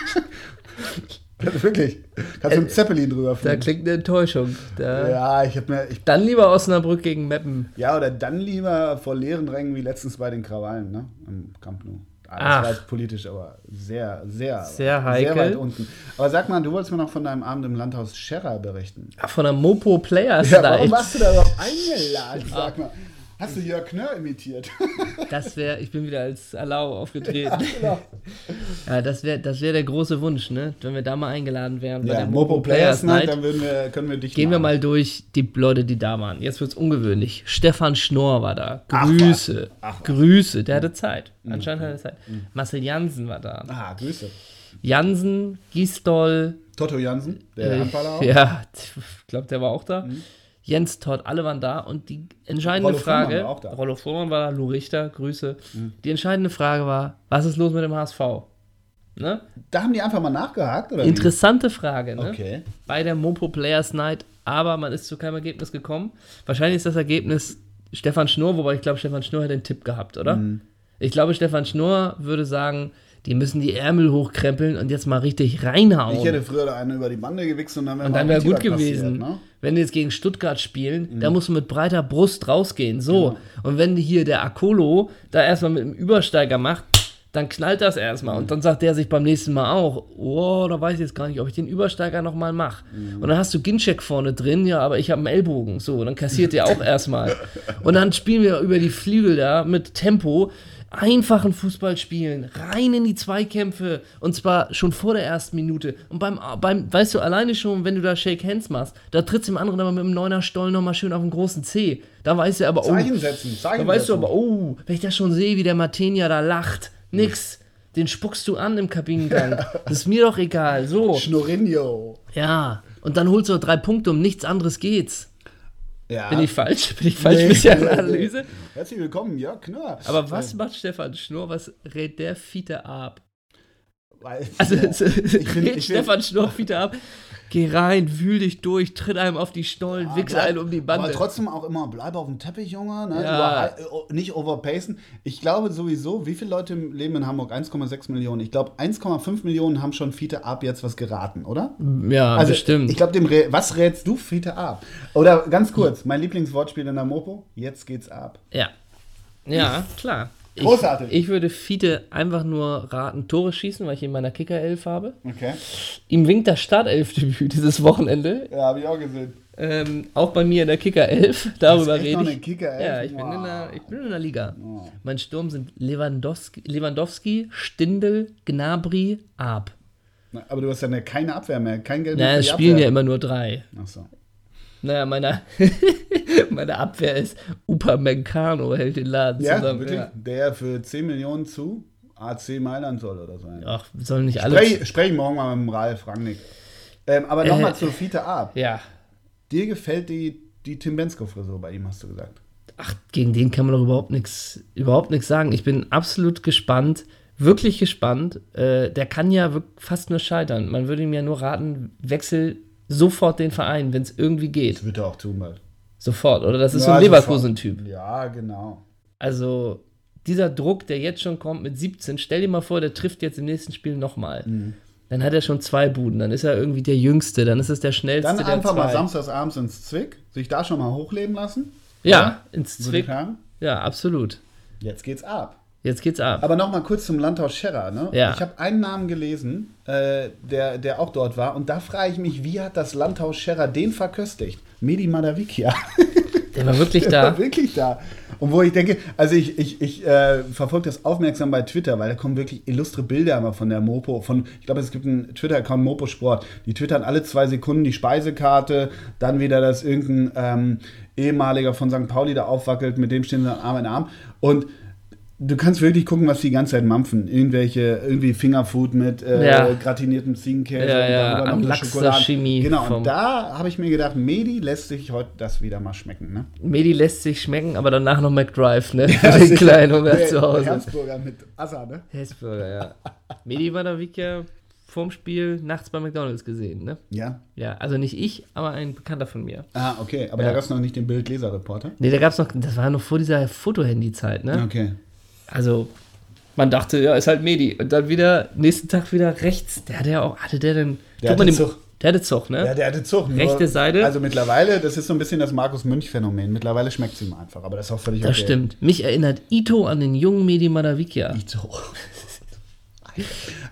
wirklich. Kannst du mit Zeppelin drüber Da fliegen. klingt eine Enttäuschung. Da, Ja, ich habe mir. Ich, Dann lieber Osnabrück gegen Meppen. ja, oder dann lieber vor leeren Rängen wie letztens bei den Krawallen, ne? Im Camp Nou. Ah, Ach. Das war jetzt politisch, aber sehr, sehr, Sehr heikel. weit unten. Aber sag mal, du wolltest mir noch von deinem Abend im Landhaus Scherrer berichten. Ach, von der Mopo Players Ja, warum hast du da doch eingeladen? Sag mal. Hast du Jörg Knörr imitiert? Das wäre, ich bin wieder als Alau aufgetreten. genau. Ja, das wäre das wär der große Wunsch, ne? Wenn wir da mal eingeladen wären bei Ja, der Mopo Players Night, dann würden wir, können wir dich Gehen wir machen. mal durch die Leute, die da waren. Jetzt wird's ungewöhnlich. Stefan Schnorr war da. Ach, Grüße. Ach, was. Grüße. Der hatte Zeit. Anscheinend hatte er Zeit. Marcel Jansen war da. Ah, Grüße. Jansen, Gisdol. Toto Jansen, der äh, Handballer auch. ja, ich glaube, der war auch da. Jens Todd, alle waren da. Und die entscheidende Rollo Fuhrmann Frage. war auch da. Mhm. Rollo Fuhrmann war da, Lou Richter, Grüße. Die entscheidende Frage war: Was ist los mit dem HSV? Ne? Da haben die einfach mal nachgehakt, oder? wie? Interessante Frage, ne? Okay. bei der Mopo Players Night, aber man ist zu keinem Ergebnis gekommen. Wahrscheinlich ist das Ergebnis Stefan Schnurr, wobei ich glaube, Stefan Schnurr hätte den Tipp gehabt, oder? Mhm. Ich glaube, Stefan Schnurr würde sagen, die müssen die Ärmel hochkrempeln und jetzt mal richtig reinhauen. Ich hätte früher da eine über die Bande gewichst und dann wäre und dann wäre gut gewesen. ne? Wenn die jetzt gegen Stuttgart spielen, da muss man mit breiter Brust rausgehen. So. Genau. Und wenn hier der Akolo da erstmal mit dem Übersteiger macht, dann knallt das erstmal. Und dann sagt der sich beim nächsten Mal auch, oh, da weiß ich jetzt gar nicht, ob ich den Übersteiger nochmal mache. Und dann hast du Ginczek vorne drin, ja, aber ich habe einen Ellbogen. So, dann kassiert der auch erstmal. Und dann spielen wir über die Flügel da mit Tempo. Einfachen Fußball spielen, rein in die Zweikämpfe und zwar schon vor der ersten Minute. Und beim, beim weißt du, alleine schon, wenn du da Shake Hands machst, da trittst dem anderen aber mit dem Neuner Stollen nochmal schön auf den großen C. Da weißt du aber, oh, Zeichen setzen, Zeichen da weißt du setzen. aber, oh, wenn ich das schon sehe, wie der Martenia da lacht, nix. Den spuckst du an im Kabinengang. Das ist mir doch egal. So. Schnorrinho. Ja. Und dann holst du drei Punkte, um nichts anderes geht's. Ja. Bin ich falsch? Bin ich falsch Nee. mit der Analyse? Herzlich willkommen, Jörg Knörr. Aber was macht Stefan Schnurr? Was rät der Fiete ab? Weil- Also, Ich find- ich find- Stefan Schnurr Fiete ab? Geh rein, wühl dich durch, tritt einem auf die Stollen, Ja, wichs bleib- einen um die Bande. Aber trotzdem auch immer, bleib auf dem Teppich, Junge. Ne? Ja. Über, äh, nicht overpacen. Ich glaube sowieso, wie viele Leute leben in Hamburg? 1,6 Millionen. Ich glaube, 1,5 Millionen haben schon Fiete Ab jetzt was geraten, oder? ja, Also, bestimmt. Ich glaube, dem was rätst du Fiete Ab? Oder ganz kurz, mein Lieblingswortspiel in der Mopo, jetzt geht's ab. Ja. Ja, klar. Ich, Großartig. Ich würde Fiete einfach nur raten, Tore schießen, weil ich ihn in meiner Kicker-Elf habe. Okay. Ihm winkt das Startelfdebüt dieses Wochenende. Ja, habe ich auch gesehen. Ähm, auch bei mir in der Kicker-Elf. Darüber echt rede ich. eine Kicker-Elf? Ja, ich bin, Wow. in der, ich bin in der Liga. Oh. Mein Sturm sind Lewandowski, Lewandowski Stindel, Gnabry, Ab. Aber du hast ja eine, keine Abwehr mehr, kein Geld mehr Naja, es spielen ja Abwehr. immer nur drei. Ach so. Naja, meine, meine Abwehr ist Upamecano, hält den Laden Ja, zusammen. wirklich? Ja. Der für 10 Millionen zu AC Mailand soll oder so. Ach, sollen nicht alle. Sprech, sprechen morgen mal mit dem Ralf Rangnick. Ähm, aber nochmal Äh. zu Fiete Ab. Ja. Dir gefällt die, die Tim Bensko-Frisur bei ihm, hast du gesagt. Ach, gegen den kann man doch überhaupt nichts überhaupt nichts sagen. Ich bin absolut gespannt, wirklich gespannt. Äh, der kann ja fast nur scheitern. Man würde ihm ja nur raten, wechsel sofort den Verein, wenn es irgendwie geht. Das wird er auch tun bald. Sofort, oder? Das ist Ja, so ein. Leverkusen-Typ. Ja, genau. Also, dieser Druck, der jetzt schon kommt mit 17, stell dir mal vor, der trifft jetzt im nächsten Spiel nochmal. Mhm. Dann hat er schon zwei Buden, dann ist er irgendwie der Jüngste, dann ist es der Schnellste Dann der einfach mal zwei. samstags abends ins Zwick, sich da schon mal hochleben lassen. Ja, ins Würde ich Zwick. Ja, absolut. Jetzt geht's ab. Jetzt geht's ab. Aber noch mal kurz zum Landhaus Scherrer. Ne? Ja. Ich habe einen Namen gelesen, äh, der, der auch dort war. Und da frage ich mich, wie hat das Landhaus Scherrer den verköstigt? Medi Madavikia. Der war wirklich Der war da. wirklich da. Und wo ich denke, also ich, ich, ich äh, verfolge das aufmerksam bei Twitter, weil da kommen wirklich illustre Bilder immer von der Mopo. Von, ich glaube, es gibt einen Twitter-Account Mopo Sport. Die twittern alle zwei Sekunden die Speisekarte, dann wieder, dass irgendein ähm, ehemaliger von St. Pauli da aufwackelt, mit dem stehen sie dann Arm in Arm. Und du kannst wirklich gucken, was die ganze Zeit mampfen. Irgendwelche, irgendwie Fingerfood mit äh, Ja. gratiniertem Ziegenkäse Ja, und ja, noch am eine Lachs Schokolade. Genau, und da habe ich mir gedacht, Medi lässt sich heute das wieder mal schmecken, ne? Medi lässt sich schmecken, aber danach noch McDrive, ne? Für den kleinen Hunger zu Hause. Herzburger mit Assa, ne? Hessburger, ja. Medi war da wie ja vorm Spiel nachts bei McDonalds gesehen, ne? Ja. Ja, also nicht ich, aber ein Bekannter von mir. Ah, okay, aber Ja. da gab es noch nicht den Bild-Leser-Reporter. Ne, da gab's noch, das war noch vor dieser Fotohandy-Zeit, ne? Okay. Also, man dachte, ja, ist halt Medi. Und dann wieder, nächsten Tag wieder rechts. Der hatte ja auch, hatte der denn. Der hatte den- Zug. Der hatte Zug, ne? Ja, der hatte Zug. Rechte Seite. Also mittlerweile, das ist so ein bisschen das Markus-Münch-Phänomen. Mittlerweile schmeckt es ihm einfach, aber das ist auch völlig das okay. stimmt. Mich erinnert Ito an den jungen Medi Madavikia. So.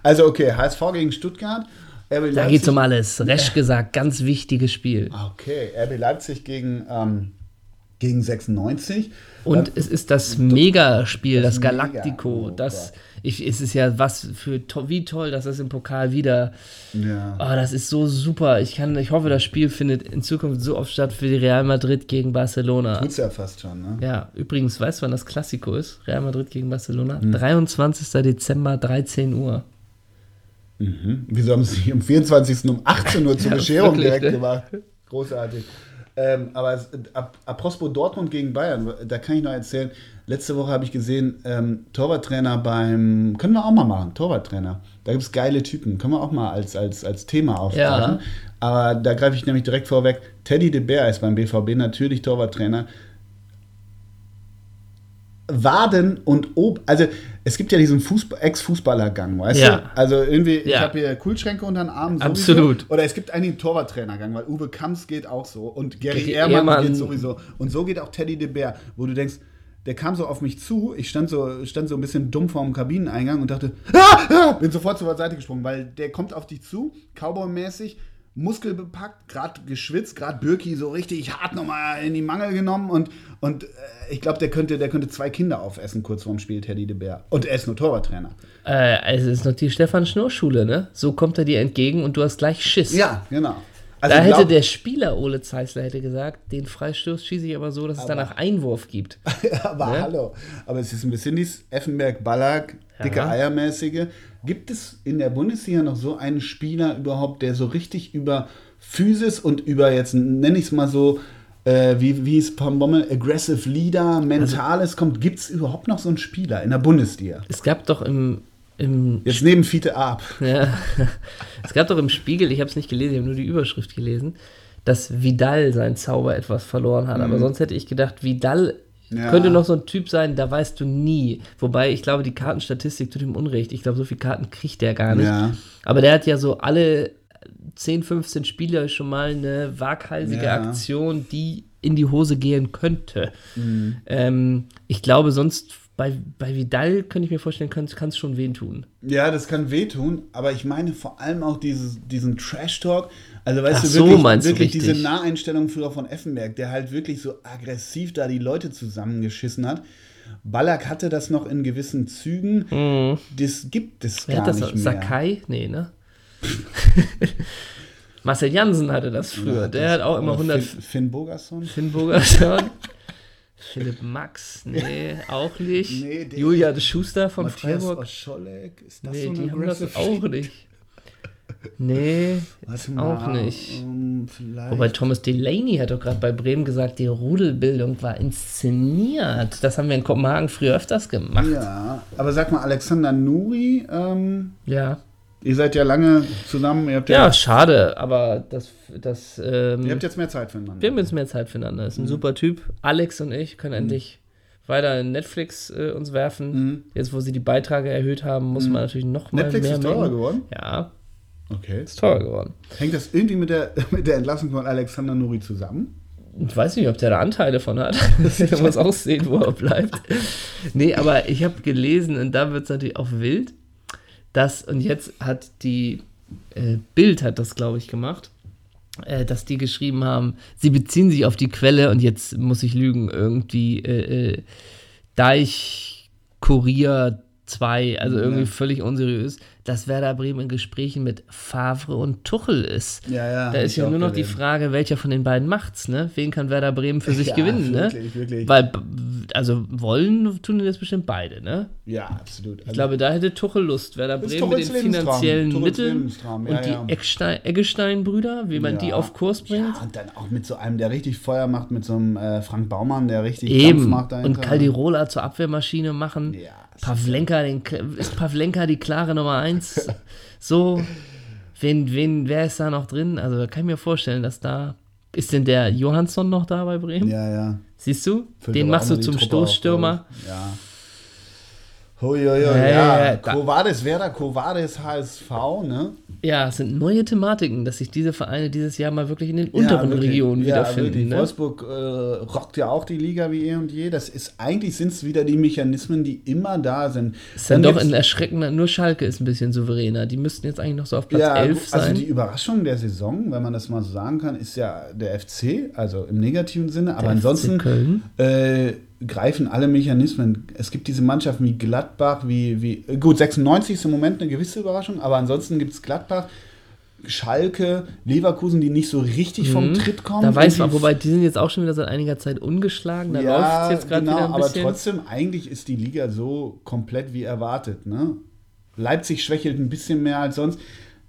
Also okay, HSV gegen Stuttgart. RB Da Leipzig- geht's um alles. Resch gesagt, ganz wichtiges Spiel. Ah, Okay, RB Leipzig gegen, ähm, gegen 96. Und es ist das Megaspiel, das, das Mega- Galactico. oh das, ich, es ist ja was für to wie toll, dass das im Pokal wieder. Ja. Oh, das ist so super. Ich kann, ich hoffe, das Spiel findet in Zukunft so oft statt für die Real Madrid gegen Barcelona. Tut's ja fast schon, ne? Ja, übrigens, weißt du, wann das Klassiko ist? Real Madrid gegen Barcelona? Hm. 23. Dezember, 13 Uhr. Mhm. Wieso haben sie sich am 24. um 18 Uhr zur Ja, Bescherung wirklich, direkt ne? gemacht? Großartig. Ähm, aber apropos Dortmund gegen Bayern, da kann ich noch erzählen, letzte Woche habe ich gesehen, ähm, Torwarttrainer beim, können wir auch mal machen, Torwarttrainer. Da gibt es geile Typen, können wir auch mal als, als, als Thema aufgreifen. Ja. Aber da greife ich nämlich direkt vorweg, Teddy de Beer ist beim BVB natürlich Torwarttrainer. Waden und Ob, also es gibt ja diesen Fußball- Ex-Fußballergang, weißt Ja. du? Also irgendwie, ich Ja. habe hier Kühlschränke unter den Armen. sowieso. Absolut. Oder es gibt eigentlich einen Torwarttrainergang, weil Uwe Kamps geht auch so und Gary Gary Ehrmann, Ehrmann. geht sowieso. Und so geht auch Teddy de Beer, wo du denkst, der kam so auf mich zu, ich stand so, stand so ein bisschen dumm vorm Kabineneingang und dachte, ah, ah, bin sofort zur Seite gesprungen, weil der kommt auf dich zu, Cowboy-mäßig, muskelbepackt, gerade geschwitzt, gerade Birki so richtig hart nochmal in die Mangel genommen und, und äh, ich glaube, der könnte, der könnte zwei Kinder aufessen kurz vorm Spiel, Teddy de Beer. Und er ist nur Torwarttrainer. Äh, es ist noch die Stefan Schnurr-Schule, ne? So kommt er dir entgegen und du hast gleich Schiss. Ja, genau. Also da ich hätte glaub- der Spieler Ole Zeisler hätte gesagt, den Freistoß schieße ich aber so, dass es danach Einwurf gibt. aber Ne? hallo. Aber es ist ein bisschen dieses Effenberg-Ballack, dicke Ja. Eiermäßige. Gibt es in der Bundesliga noch so einen Spieler überhaupt, der so richtig über Physis und über, jetzt nenne ich es mal so, äh, wie, wie es Pam Bommel, Aggressive Leader, Mentales kommt? Gibt es überhaupt noch so einen Spieler in der Bundesliga? Es gab doch im, im Jetzt neben Fiete Ab. Ja. Es gab doch im Spiegel, ich habe es nicht gelesen, ich habe nur die Überschrift gelesen, dass Vidal seinen Zauber etwas verloren hat. Aber sonst hätte ich gedacht, Vidal Mhm. Ja. könnte noch so ein Typ sein, da weißt du nie. Wobei ich glaube, die Kartenstatistik tut ihm Unrecht. Ich glaube, so viele Karten kriegt der gar nicht. Ja. Aber der hat ja so alle 10, 15 Spiele schon mal eine waghalsige Ja. Aktion, die in die Hose gehen könnte. Mhm. Ähm, ich glaube, sonst bei, bei Vidal könnte ich mir vorstellen, kann es schon wen tun. Ja, das kann wehtun, aber ich meine vor allem auch dieses, diesen Trash-Talk. Also weißt Ach du, so, wirklich, meinst du wirklich diese. Naheinstellung früher von Effenberg, der halt wirklich so aggressiv da die Leute zusammengeschissen hat. Ballack hatte das noch in gewissen Zügen. Das gibt es Mhm. Gar hat das? nicht mehr. Sakai? Nee, ne? Marcel Jansen hatte das früher. Der hat auch immer Oder 100 Finn, Finn Bogerson. Finnburger schon. Philipp Max? Nee, auch nicht. Nee, Julia de Schuster von Matthias Freiburg? Oscholek. Ist das Nee, so die haben das auch nicht. Nee, Warte auch mal, nicht. vielleicht. Wobei Thomas Delaney hat doch gerade bei Bremen gesagt, die Rudelbildung war inszeniert. Das haben wir in Kopenhagen früher öfters gemacht. ja, aber sag mal, Alexander Nuri, ähm, Ja. Ihr seid ja lange zusammen, ihr habt ja, Ja, schade, aber das, das ähm, ihr habt jetzt mehr Zeit füreinander. Wir haben jetzt mehr Zeit füreinander. Ist ein super Typ. Alex und ich können endlich weiter in Netflix äh, uns werfen. Jetzt, wo sie die Beiträge erhöht haben, muss man natürlich noch mal Netflix mehr ist teurer mengen. geworden? Ja, Okay. ist teurer geworden. Hängt das irgendwie mit der, mit der Entlassung von Alexander Nuri zusammen? Ich weiß nicht, ob der da Anteile von hat. der muss auch sehen, wo er bleibt. Nee, aber ich habe gelesen, und da wird es natürlich auch wild, dass, und jetzt hat die äh, Bild hat das, glaube ich, gemacht, äh, dass die geschrieben haben, sie beziehen sich auf die Quelle, und jetzt muss ich lügen, irgendwie äh, äh, Deich Kurier 2, also irgendwie völlig unseriös, dass Werder Bremen in Gesprächen mit Favre und Tuchel ist. Ja, ja, Da ist ja nur noch die gelesen. Frage, welcher von den beiden macht's, ne? Wen kann Werder Bremen für sich Ja, gewinnen, wirklich, ne? wirklich. Weil, also wollen tun das bestimmt beide, ne? Ja, absolut. Also, Ich glaube, da hätte Tuchel Lust. Werder Bremen mit den finanziellen Tuchels Mitteln und die Eggestein-Brüder, wie man die auf Kurs bringt. Und dann auch mit so einem, der richtig Feuer macht, mit so einem äh, Frank Baumann, der richtig Eben. macht dahinter. Und Caldirola zur Abwehrmaschine machen. Pavlenka, den, ist Pavlenka die klare Nummer eins? so, wen, wen, wer ist da noch drin? Also da kann ich mir vorstellen, dass da. Ist denn der Johansson noch da bei Bremen? Ja, ja. Siehst du? Füllt den machst du zum auf, Stoßstürmer. ich. Ja. Huiuiui, Ja, ja, ja, ja, Covades Werder, Covades HSV, ne? Ja, es sind neue Thematiken, dass sich diese Vereine dieses Jahr mal wirklich in den unteren wirklich. Regionen ja, wiederfinden. Wirklich. Ne? Wolfsburg äh, rockt ja auch die Liga wie eh und je. Das ist eigentlich sind es wieder die Mechanismen, die immer da sind. Ist dann doch gibt's- ein erschreckender, nur Schalke ist ein bisschen souveräner. Die müssten jetzt eigentlich noch so auf Platz ja, 11 sein. Also die Überraschung der Saison, wenn man das mal so sagen kann, ist ja der FC, also im negativen Sinne. Aber Der FC ansonsten Köln. äh, greifen alle Mechanismen. Es gibt diese Mannschaften wie Gladbach, wie, wie gut, 96 ist im Moment eine gewisse Überraschung, aber ansonsten gibt es Gladbach, Schalke, Leverkusen, die nicht so richtig vom Mhm. Tritt kommen. Da weiß man, wobei die sind jetzt auch schon wieder seit einiger Zeit ungeschlagen. Da läuft es jetzt gerade genau, wieder ein aber bisschen. trotzdem, eigentlich ist die Liga so komplett wie erwartet. Ne? Leipzig schwächelt ein bisschen mehr als sonst.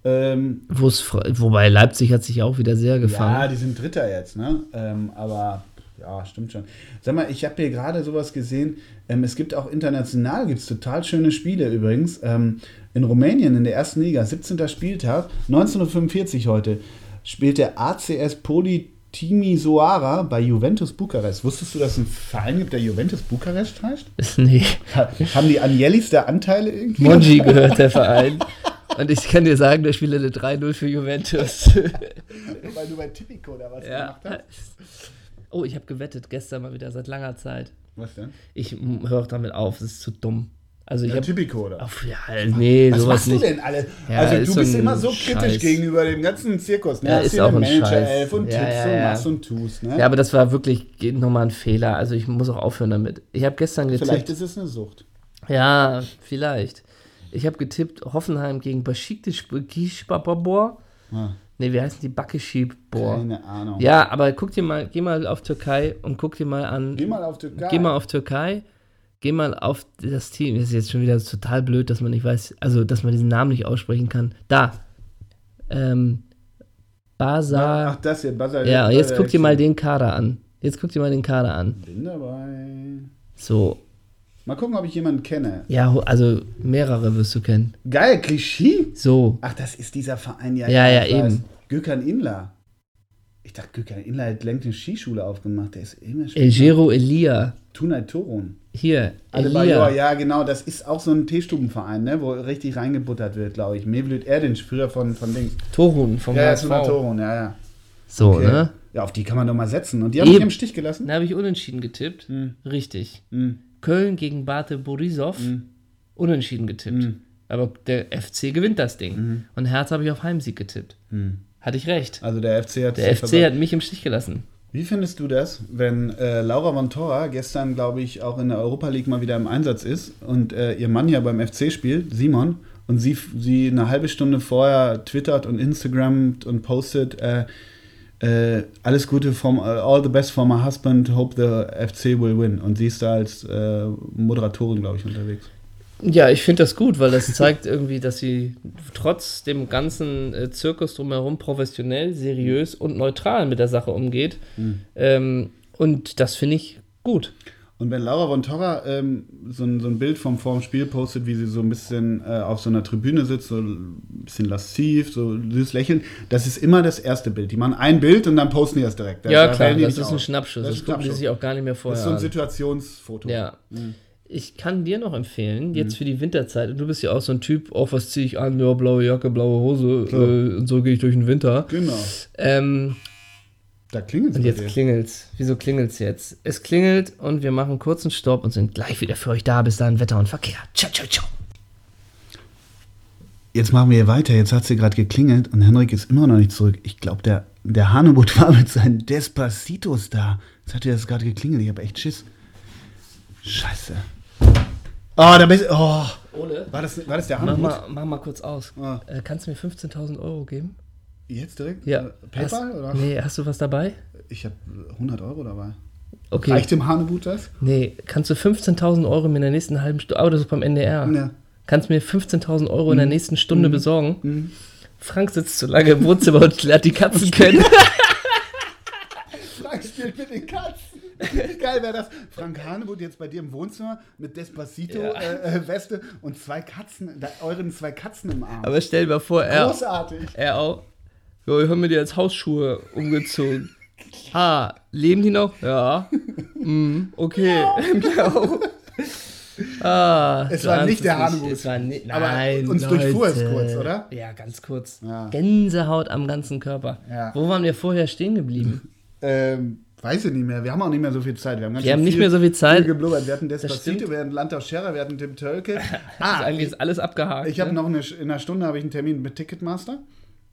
Ähm, wobei Leipzig hat sich auch wieder sehr ja, gefangen. die sind Dritter jetzt, ne? Ähm, aber ja, stimmt schon. Sag mal, ich habe hier gerade sowas gesehen. Ähm, es gibt auch international gibt's total schöne Spiele übrigens. Ähm, in Rumänien in der ersten Liga, 17. Spieltag, 1945 heute, spielt der ACS Poli Timisoara bei Juventus Bukarest. Wusstest du, dass es einen Verein gibt, der Juventus Bukarest heißt? nee. Ha- Haben die Agnellis da Anteile irgendwie? Monji gehört der Verein. Und ich kann dir sagen, der spielt eine 3-0 für Juventus. Weil du bei Tipico da was ja. gemacht hast. Oh, ich habe gewettet gestern mal wieder seit langer Zeit. Was denn? Ich höre damit auf, es ist zu dumm. Also ich Ja, habe Tipico, oder? auf ja, nee, Was sowas machst nicht. du denn alle? Ja, also du bist immer so kritisch Scheiß. gegenüber dem ganzen Zirkus. Ne? Ja, Hast ist auch ein Manager Scheiß. elf und Ja, Tipps ja, und ja. machst und tust. Ne? Ja, aber das war wirklich nochmal ein Fehler. Also ich muss auch aufhören damit. Ich habe gestern getippt. Vielleicht ist es eine Sucht. Ja, vielleicht. Ich habe getippt Hoffenheim gegen Besiktas Ja, Ne, wie heißen die? Bakeshibor. keine Ahnung. Ja, aber guck dir mal, geh mal auf Türkei und guck dir mal an. Geh mal auf Türkei. Geh mal auf Türkei, geh mal auf das Team. Das ist jetzt schon wieder total blöd, dass man nicht weiß, also dass man diesen Namen nicht aussprechen kann. Da. Ähm, Basar. Ach, das hier, Basel. Ja, jetzt guck dir mal den Kader an. Jetzt guck dir mal den Kader an. Bin dabei. So. Mal gucken, ob ich jemanden kenne. Ja, also mehrere wirst du kennen. Geil, Klischee? So. Ach, das ist dieser Verein. Ja, Ja, ja, ich weiß. eben. Gökhan Inler. Ich dachte, Gökhan Inler hat längst eine Skischule aufgemacht. Der ist immer schon. Elgero Elia. Tunay Torun. Hier. Elia. ja, genau, das ist auch so ein Teestubenverein, ne, wo richtig reingebuttert wird, glaube ich. Mevlüt Erdinç, früher von, von Dings. Torun vom Ja, ja. Tunay Torun, ja, ja. So, Okay. ne? Ja, auf die kann man doch mal setzen. Und die haben mich Eben. im Stich gelassen? Da habe ich unentschieden getippt. Hm. Richtig. Hm. Köln gegen Bate Borisov. Hm. Unentschieden getippt. Aber der FC gewinnt das Ding. Und Herz habe ich auf Heimsieg getippt. Hm. Hatte ich recht. Also der FC hat Der FC hat mich im Stich gelassen. Wie findest du das, wenn äh, Laura von Torra gestern, glaube ich, auch in der Europa League mal wieder im Einsatz ist und äh, ihr Mann ja beim FC spielt, Simon, und sie, sie eine halbe Stunde vorher twittert und Instagramt und postet, äh, äh, alles Gute from, uh, all the best for my husband, hope the FC will win. Und sie ist da als äh, Moderatorin, glaube ich, unterwegs. Ja, ich finde das gut, weil das zeigt irgendwie, dass sie trotz dem ganzen äh, Zirkus drumherum professionell, seriös und neutral mit der Sache umgeht. Ähm, und das finde ich gut. Und wenn Laura von Torra ähm, so, ein, so ein Bild vom vorm Spiel postet, wie sie so ein bisschen äh, auf so einer Tribüne sitzt, so ein bisschen lasziv, so süß lächeln, das ist immer das erste Bild. Die machen ein Bild und dann posten die das direkt. ja, Da klar, wählen die das ist ein. Schnappschuss. Das Das, ist gucken die sich auch gar nicht mehr Das vorher ist so ein. Situationsfoto. Ja. Mhm. Ich kann dir noch empfehlen, jetzt für die Winterzeit, du bist ja auch so ein Typ, oh, was ziehe ich an? Ja, blaue Jacke, blaue Hose, äh, und so gehe ich durch den Winter. Genau. Ähm, Da klingelt und es. jetzt klingelt's. Wieso klingelt's jetzt? Es klingelt und wir machen kurzen Stopp und sind gleich wieder für euch da. Bis dahin Wetter und Verkehr. Ciao, ciao, ciao. Jetzt machen wir hier weiter. Jetzt hat sie gerade geklingelt und Henrik ist immer noch nicht zurück. Ich glaube, der, der Hanebut war mit seinen Despacitos da. Jetzt hat er das gerade geklingelt. Ich habe echt Schiss. Scheiße. Oh, da bist Oh. Ole, War das, war das der mach Handbuch? mal, mach mal kurz aus. Ah. Äh, kannst du mir 15.000 Euro geben? Jetzt direkt? Ja. Äh, PayPal hast, oder? Nee, hast du was dabei? Ich habe 100 Euro dabei. Okay. Reicht dem Hanebut das? Nee, kannst du 15.000 Euro mir in der nächsten halben Stunde, aber das ist beim NDR. Ja. Kannst mir 15.000 Euro in der nächsten Stunde besorgen? Mhm. Frank sitzt zu lange im Wohnzimmer und lernt die Katzen kennen. Frank spielt mit den Katzen. Geil wäre das. Frank Hanebut jetzt bei dir im Wohnzimmer mit Ja. Despacito-Weste und zwei Katzen, da, euren zwei Katzen im Arm. Aber stell dir mal vor, er, Großartig. er auch. Jo, ich habe mir die als Hausschuhe umgezogen. Ah, leben die noch? Ja. Mm, okay. Miau. Ah, Es war nicht der nicht. War nicht, Aber nein, uns durchfuhr es kurz, oder? Ja, ganz kurz. Ja. Gänsehaut am ganzen Körper. Ja. Wo waren wir vorher stehen geblieben? Ähm, weiß ich nicht mehr. Wir haben auch nicht mehr so viel Zeit. Wir haben, ganz Wir haben nicht viel- mehr so viel Zeit. Viel geblubbert. Wir hatten Despacito, wir hatten Landau Scherer, wir hatten Tim Tölke. Ah, eigentlich ist alles abgehakt. ich habe ne? noch eine, in einer Stunde habe ich einen Termin mit Ticketmaster.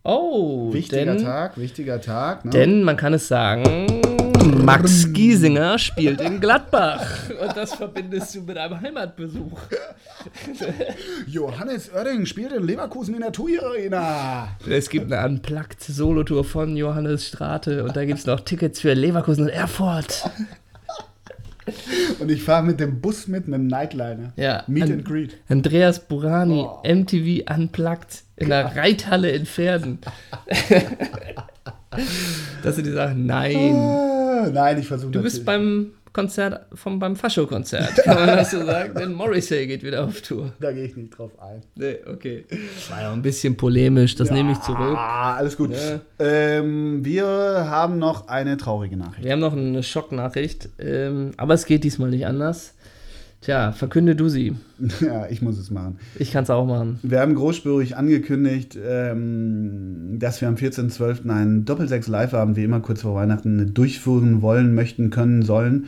Oh, Wichtiger denn, Tag, wichtiger Tag. Ne? denn man kann es sagen, Max Giesinger spielt in Gladbach. Und das verbindest du mit einem Heimatbesuch. Johannes Oerding spielt in Leverkusen in der TUI Arena. Es gibt eine Unplugged-Solotour von Johannes Strate und da gibt es noch Tickets für Leverkusen und Erfurt. Und ich fahre mit dem Bus mit, mit dem Nightliner. Ja, Meet an- and Greet. Andreas Burani, Oh. MTV Unplugged in der Reithalle in Pferden. das sind die Sachen. Nein. Ah, nein, ich versuche Du bist beim Konzert, vom, beim Fascho-Konzert, kann man das so sagen? Denn Morrissey geht wieder auf Tour. Da gehe ich nicht drauf ein. Nee, okay. War ja ein bisschen polemisch, das nehme ich zurück. Ah, alles gut. Ja. Ähm, wir haben noch eine traurige Nachricht. Wir haben noch eine Schocknachricht, ähm, aber es geht diesmal nicht anders. Tja, verkünde du sie. Ja, ich muss es machen. Ich kann es auch machen. Wir haben großspurig angekündigt, ähm, dass wir am 14.12. einen Doppelsechs Live-Abend, wie immer kurz vor Weihnachten, durchführen wollen, möchten, können, sollen.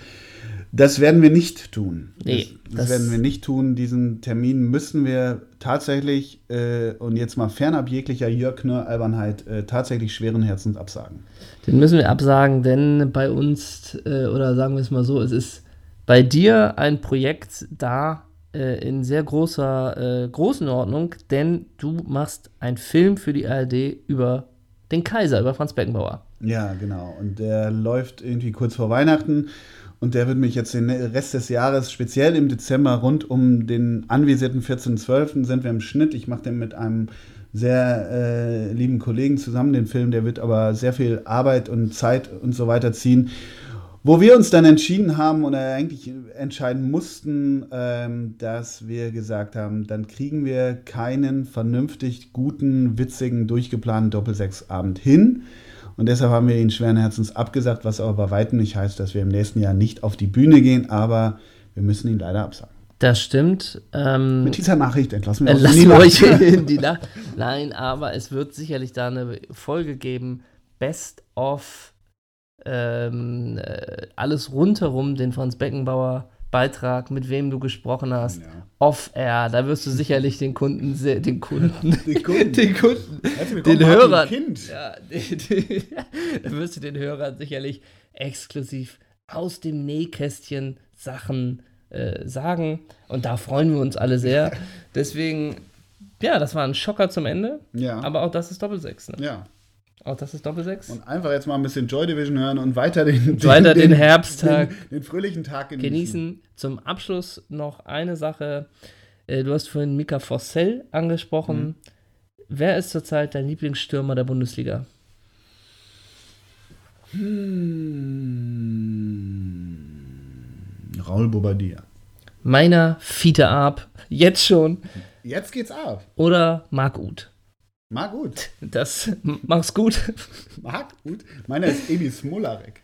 Das werden wir nicht tun. Nee, das, das das- werden wir nicht tun. Diesen Termin müssen wir tatsächlich, äh, und jetzt mal fernab jeglicher Jörg Knörr-Albernheit, äh, tatsächlich schweren Herzens absagen. Den müssen wir absagen, denn bei uns, äh, oder sagen wir es mal so, es ist bei dir ein Projekt da äh, in sehr großer äh, Größenordnung, denn du machst einen Film für die ARD über den Kaiser, über Franz Beckenbauer. Ja, genau. Und der läuft irgendwie kurz vor Weihnachten. Und der wird mich jetzt den Rest des Jahres, speziell im Dezember, rund um den anvisierten 14.12. sind wir im Schnitt. Ich mache den mit einem sehr äh, lieben Kollegen zusammen, den Film. Der wird aber sehr viel Arbeit und Zeit und so weiter ziehen. Wo wir uns dann entschieden haben oder eigentlich entscheiden mussten, ähm, dass wir gesagt haben, dann kriegen wir keinen vernünftig guten, witzigen, durchgeplanten Doppelsechsabend hin. Und deshalb haben wir ihn schweren Herzens abgesagt, was aber bei weitem nicht heißt, dass wir im nächsten Jahr nicht auf die Bühne gehen, aber wir müssen ihn leider absagen. Das stimmt. Ähm, Mit dieser Nachricht entlassen wir uns in Lassen die wir euch in die Nacht. Nein, aber es wird sicherlich da eine Folge geben. Best of ähm, äh, alles rundherum, den Franz Beckenbauer Beitrag, mit wem du gesprochen hast, Ja. off-air. Da wirst du sicherlich den Kunden, sehr, den Kunden, Den Kunden. den Kunden, den Hörern, ja, die, die, da wirst du den Hörern sicherlich exklusiv aus dem Nähkästchen Sachen äh, sagen. Und da freuen wir uns alle sehr. Deswegen, ja, das war ein Schocker zum Ende. Ja. Aber auch das ist Doppelsechs. Ne? ja. Auch das ist Doppelsechs. Und einfach jetzt mal ein bisschen Joy Division hören und weiter den, Weiter den Herbsttag Den, den fröhlichen Tag genießen. genießen. Zum Abschluss noch eine Sache. Äh, Du hast vorhin Mika Fossell angesprochen. Mhm. Wer ist zurzeit dein Lieblingsstürmer der Bundesliga? Hm. Raul Bobadilla. Meiner Fiete Arp. Jetzt schon. Jetzt geht's ab. Oder Marc Uth. Mag gut. Das mach's gut. Mag gut. Meiner ist Ebi Smolarek.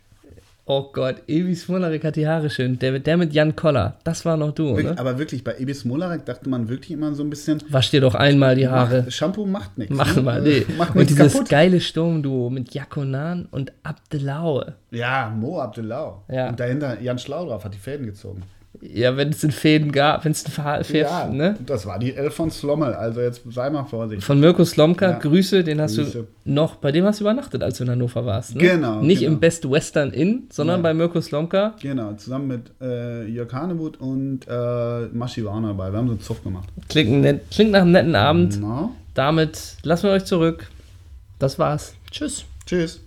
Oh Gott, Evi Smolarek hat die Haare schön. Der, der mit Jan Koller. Das war noch du, Wirklich, aber wirklich, bei Ebi Smolarek dachte man wirklich immer so ein bisschen, Wasch dir doch einmal die Haare. Macht, Shampoo macht nichts. Mach ne? mal, nee. Macht Und dieses kaputt. geile Sturmduo mit Jakonan und Abdelaue. Ja, Mo Abdelau. Ja. Und dahinter Jan Schlaudorf hat die Fäden gezogen. Ja, wenn es in Fäden gab, wenn es ein Ver Ja, ne? das war die Elf von Slommel, also jetzt sei mal vorsichtig. Von Mirko Slomka, Ja. Grüße, den hast Grüße. du noch, bei dem hast du übernachtet, als du in Hannover warst. Ne? Genau, Nicht genau. im Best Western Inn, sondern Nein. bei Mirko Slomka. Genau, zusammen mit äh, Jörg Hanewut und äh, Maschi war auch noch dabei. Wir haben so einen Zuff gemacht. Klingt, nett, klingt nach einem netten Abend. Na, Damit lassen wir euch zurück. Das war's. Tschüss. tschüss.